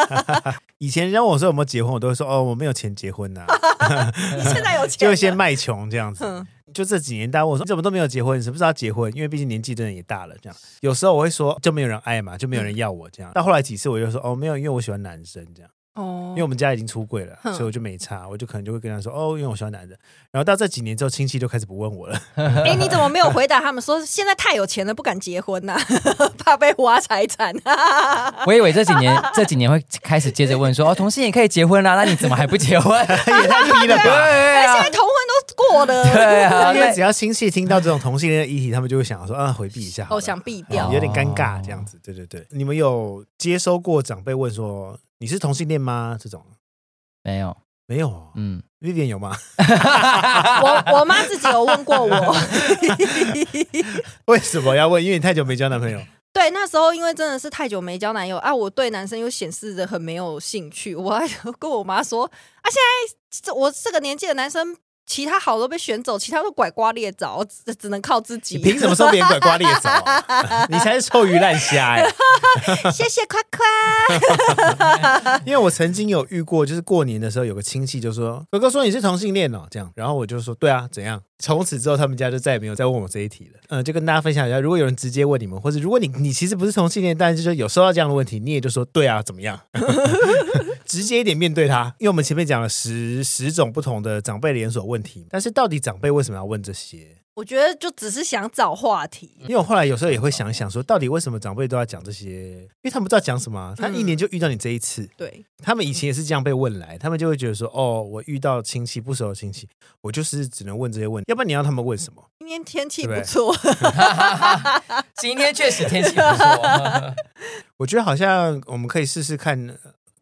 *laughs* 以前人家问我说有没有结婚，我都会说哦，我没有钱结婚呐、啊。*laughs* 你现在有钱，就会先卖穷这样子。嗯、就这几年，大家问我说你怎么都没有结婚？你是不是要结婚？因为毕竟年纪真的也大了。这样有时候我会说就没有人爱嘛，就没有人要我这样。到、嗯、后来几次我就说哦，没有，因为我喜欢男生这样。哦，因为我们家已经出柜了，所以我就没差，我就可能就会跟他说哦，因为我喜欢男的。然后到这几年之后，亲戚就开始不问我了。*laughs* 哎，你怎么没有回答他们说现在太有钱了，不敢结婚呐、啊，*laughs* 怕被挖财产。*laughs* 我以为这几年这几年会开始接着问说哦，同性也可以结婚啦、啊，那你怎么还不结婚？也太低了吧！对啊，现在同婚都过了。对啊，因为只要亲戚听到这种同性恋的议题，他们就会想说啊，回避一下，哦，想避掉，有点尴尬这样子。对对对，你们有接收过长辈问说你是同性恋吗？这种。没有，没有，嗯，Vivian 有吗？*laughs* 我我妈自己有问过我，*laughs* 为什么要问？因为你太久没交男朋友。对，那时候因为真的是太久没交男友啊，我对男生又显示着很没有兴趣，我还跟我妈说啊，现在这我这个年纪的男生。其他好都被选走，其他都拐瓜裂枣，只只能靠自己。你凭什么说别人拐瓜裂枣、啊？*laughs* 你才是臭鱼烂虾哎！*laughs* 谢谢夸夸。*laughs* 因为我曾经有遇过，就是过年的时候，有个亲戚就说：“哥哥说你是同性恋哦。”这样，然后我就说：“对啊，怎样？”从此之后，他们家就再也没有再问我这一题了。嗯，就跟大家分享一下，如果有人直接问你们，或者如果你你其实不是同性恋，但是就是有收到这样的问题，你也就说：“对啊，怎么样？”直接一点面对他，因为我们前面讲了十十种不同的长辈连锁问题，但是到底长辈为什么要问这些？我觉得就只是想找话题。因为我后来有时候也会想一想，说到底为什么长辈都要讲这些？因为他们不知道讲什么，他一年就遇到你这一次。嗯、对，他们以前也是这样被问来，他们就会觉得说，哦，我遇到亲戚不熟的亲戚，我就是只能问这些问题，要不然你要他们问什么？今天天气不错，*laughs* *laughs* 今天确实天气不错。*laughs* 我觉得好像我们可以试试看。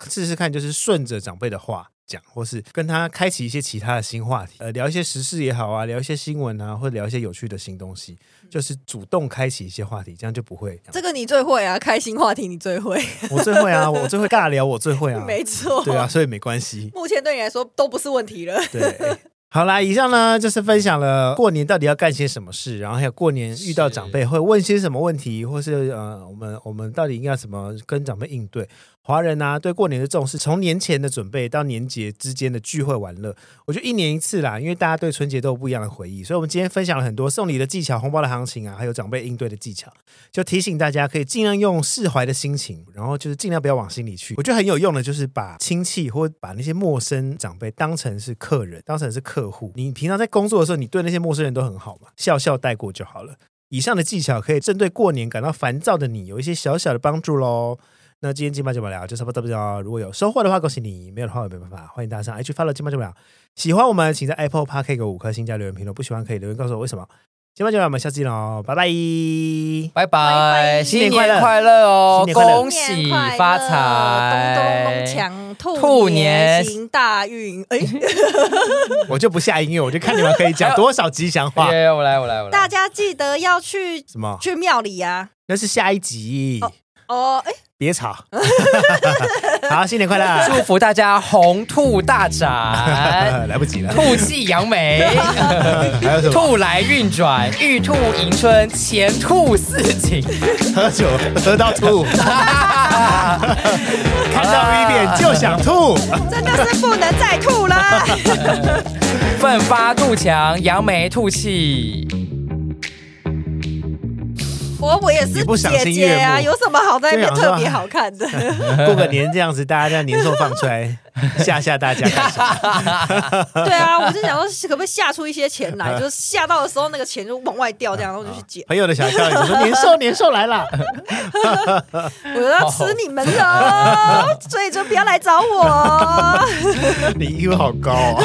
试试看，就是顺着长辈的话讲，或是跟他开启一些其他的新话题，呃，聊一些时事也好啊，聊一些新闻啊，或者聊一些有趣的新东西，就是主动开启一些话题，这样就不会这。个你最会啊，开新话题你最会，*laughs* 我最会啊，我最会尬聊，我最会啊，*laughs* 没错，对啊，所以没关系。目前对你来说都不是问题了。对。好啦，以上呢就是分享了过年到底要干些什么事，然后还有过年遇到长辈会问些什么问题，或是呃，我们我们到底应该怎么跟长辈应对。华人啊，对过年的重视，从年前的准备到年节之间的聚会玩乐，我觉得一年一次啦，因为大家对春节都有不一样的回忆，所以我们今天分享了很多送礼的技巧、红包的行情啊，还有长辈应对的技巧，就提醒大家可以尽量用释怀的心情，然后就是尽量不要往心里去。我觉得很有用的，就是把亲戚或把那些陌生长辈当成是客人，当成是客户。你平常在工作的时候，你对那些陌生人都很好嘛，笑笑带过就好了。以上的技巧可以针对过年感到烦躁的你有一些小小的帮助喽。那今天金马就不聊，就差不多这样。如果有收获的话，恭喜你；没有的话，也没办法。欢迎大家上 IG follow 金马就不聊。喜欢我们，请在 Apple Park 给个五颗星加留言评论。不喜欢可以留言告诉我为什么。金马就聊，我们下次见喽，拜拜，拜拜，新年快乐哦，恭喜发财，咚咚咚锵，兔年行大运。哎，*laughs* 我就不下音乐，我就看你们可以讲多少吉祥话。*laughs* 我来，我来，我来。大家记得要去什么？去庙里呀？那是下一集。哦，哎。别吵！*laughs* 好，新年快乐！祝福大家红兔大展，*laughs* 来不及了，兔气扬眉，*laughs* 还有什么？兔来运转，玉兔迎春，前兔似锦。喝酒喝到吐，看到雨点就想吐，真的是不能再吐了。奋发图强，扬眉吐气。我我也是姐姐啊，有什么好在那边特别好看的？*laughs* 过个年这样子，大家这样年兽放出来吓吓大家。*laughs* 对啊，我就想说，可不可以吓出一些钱来？就是吓到的时候，那个钱就往外掉，这样然后就去捡。朋友的小笑，你说年兽年兽来了，*laughs* 我要吃你们了，所以就不要来找我。你 EQ 好高啊！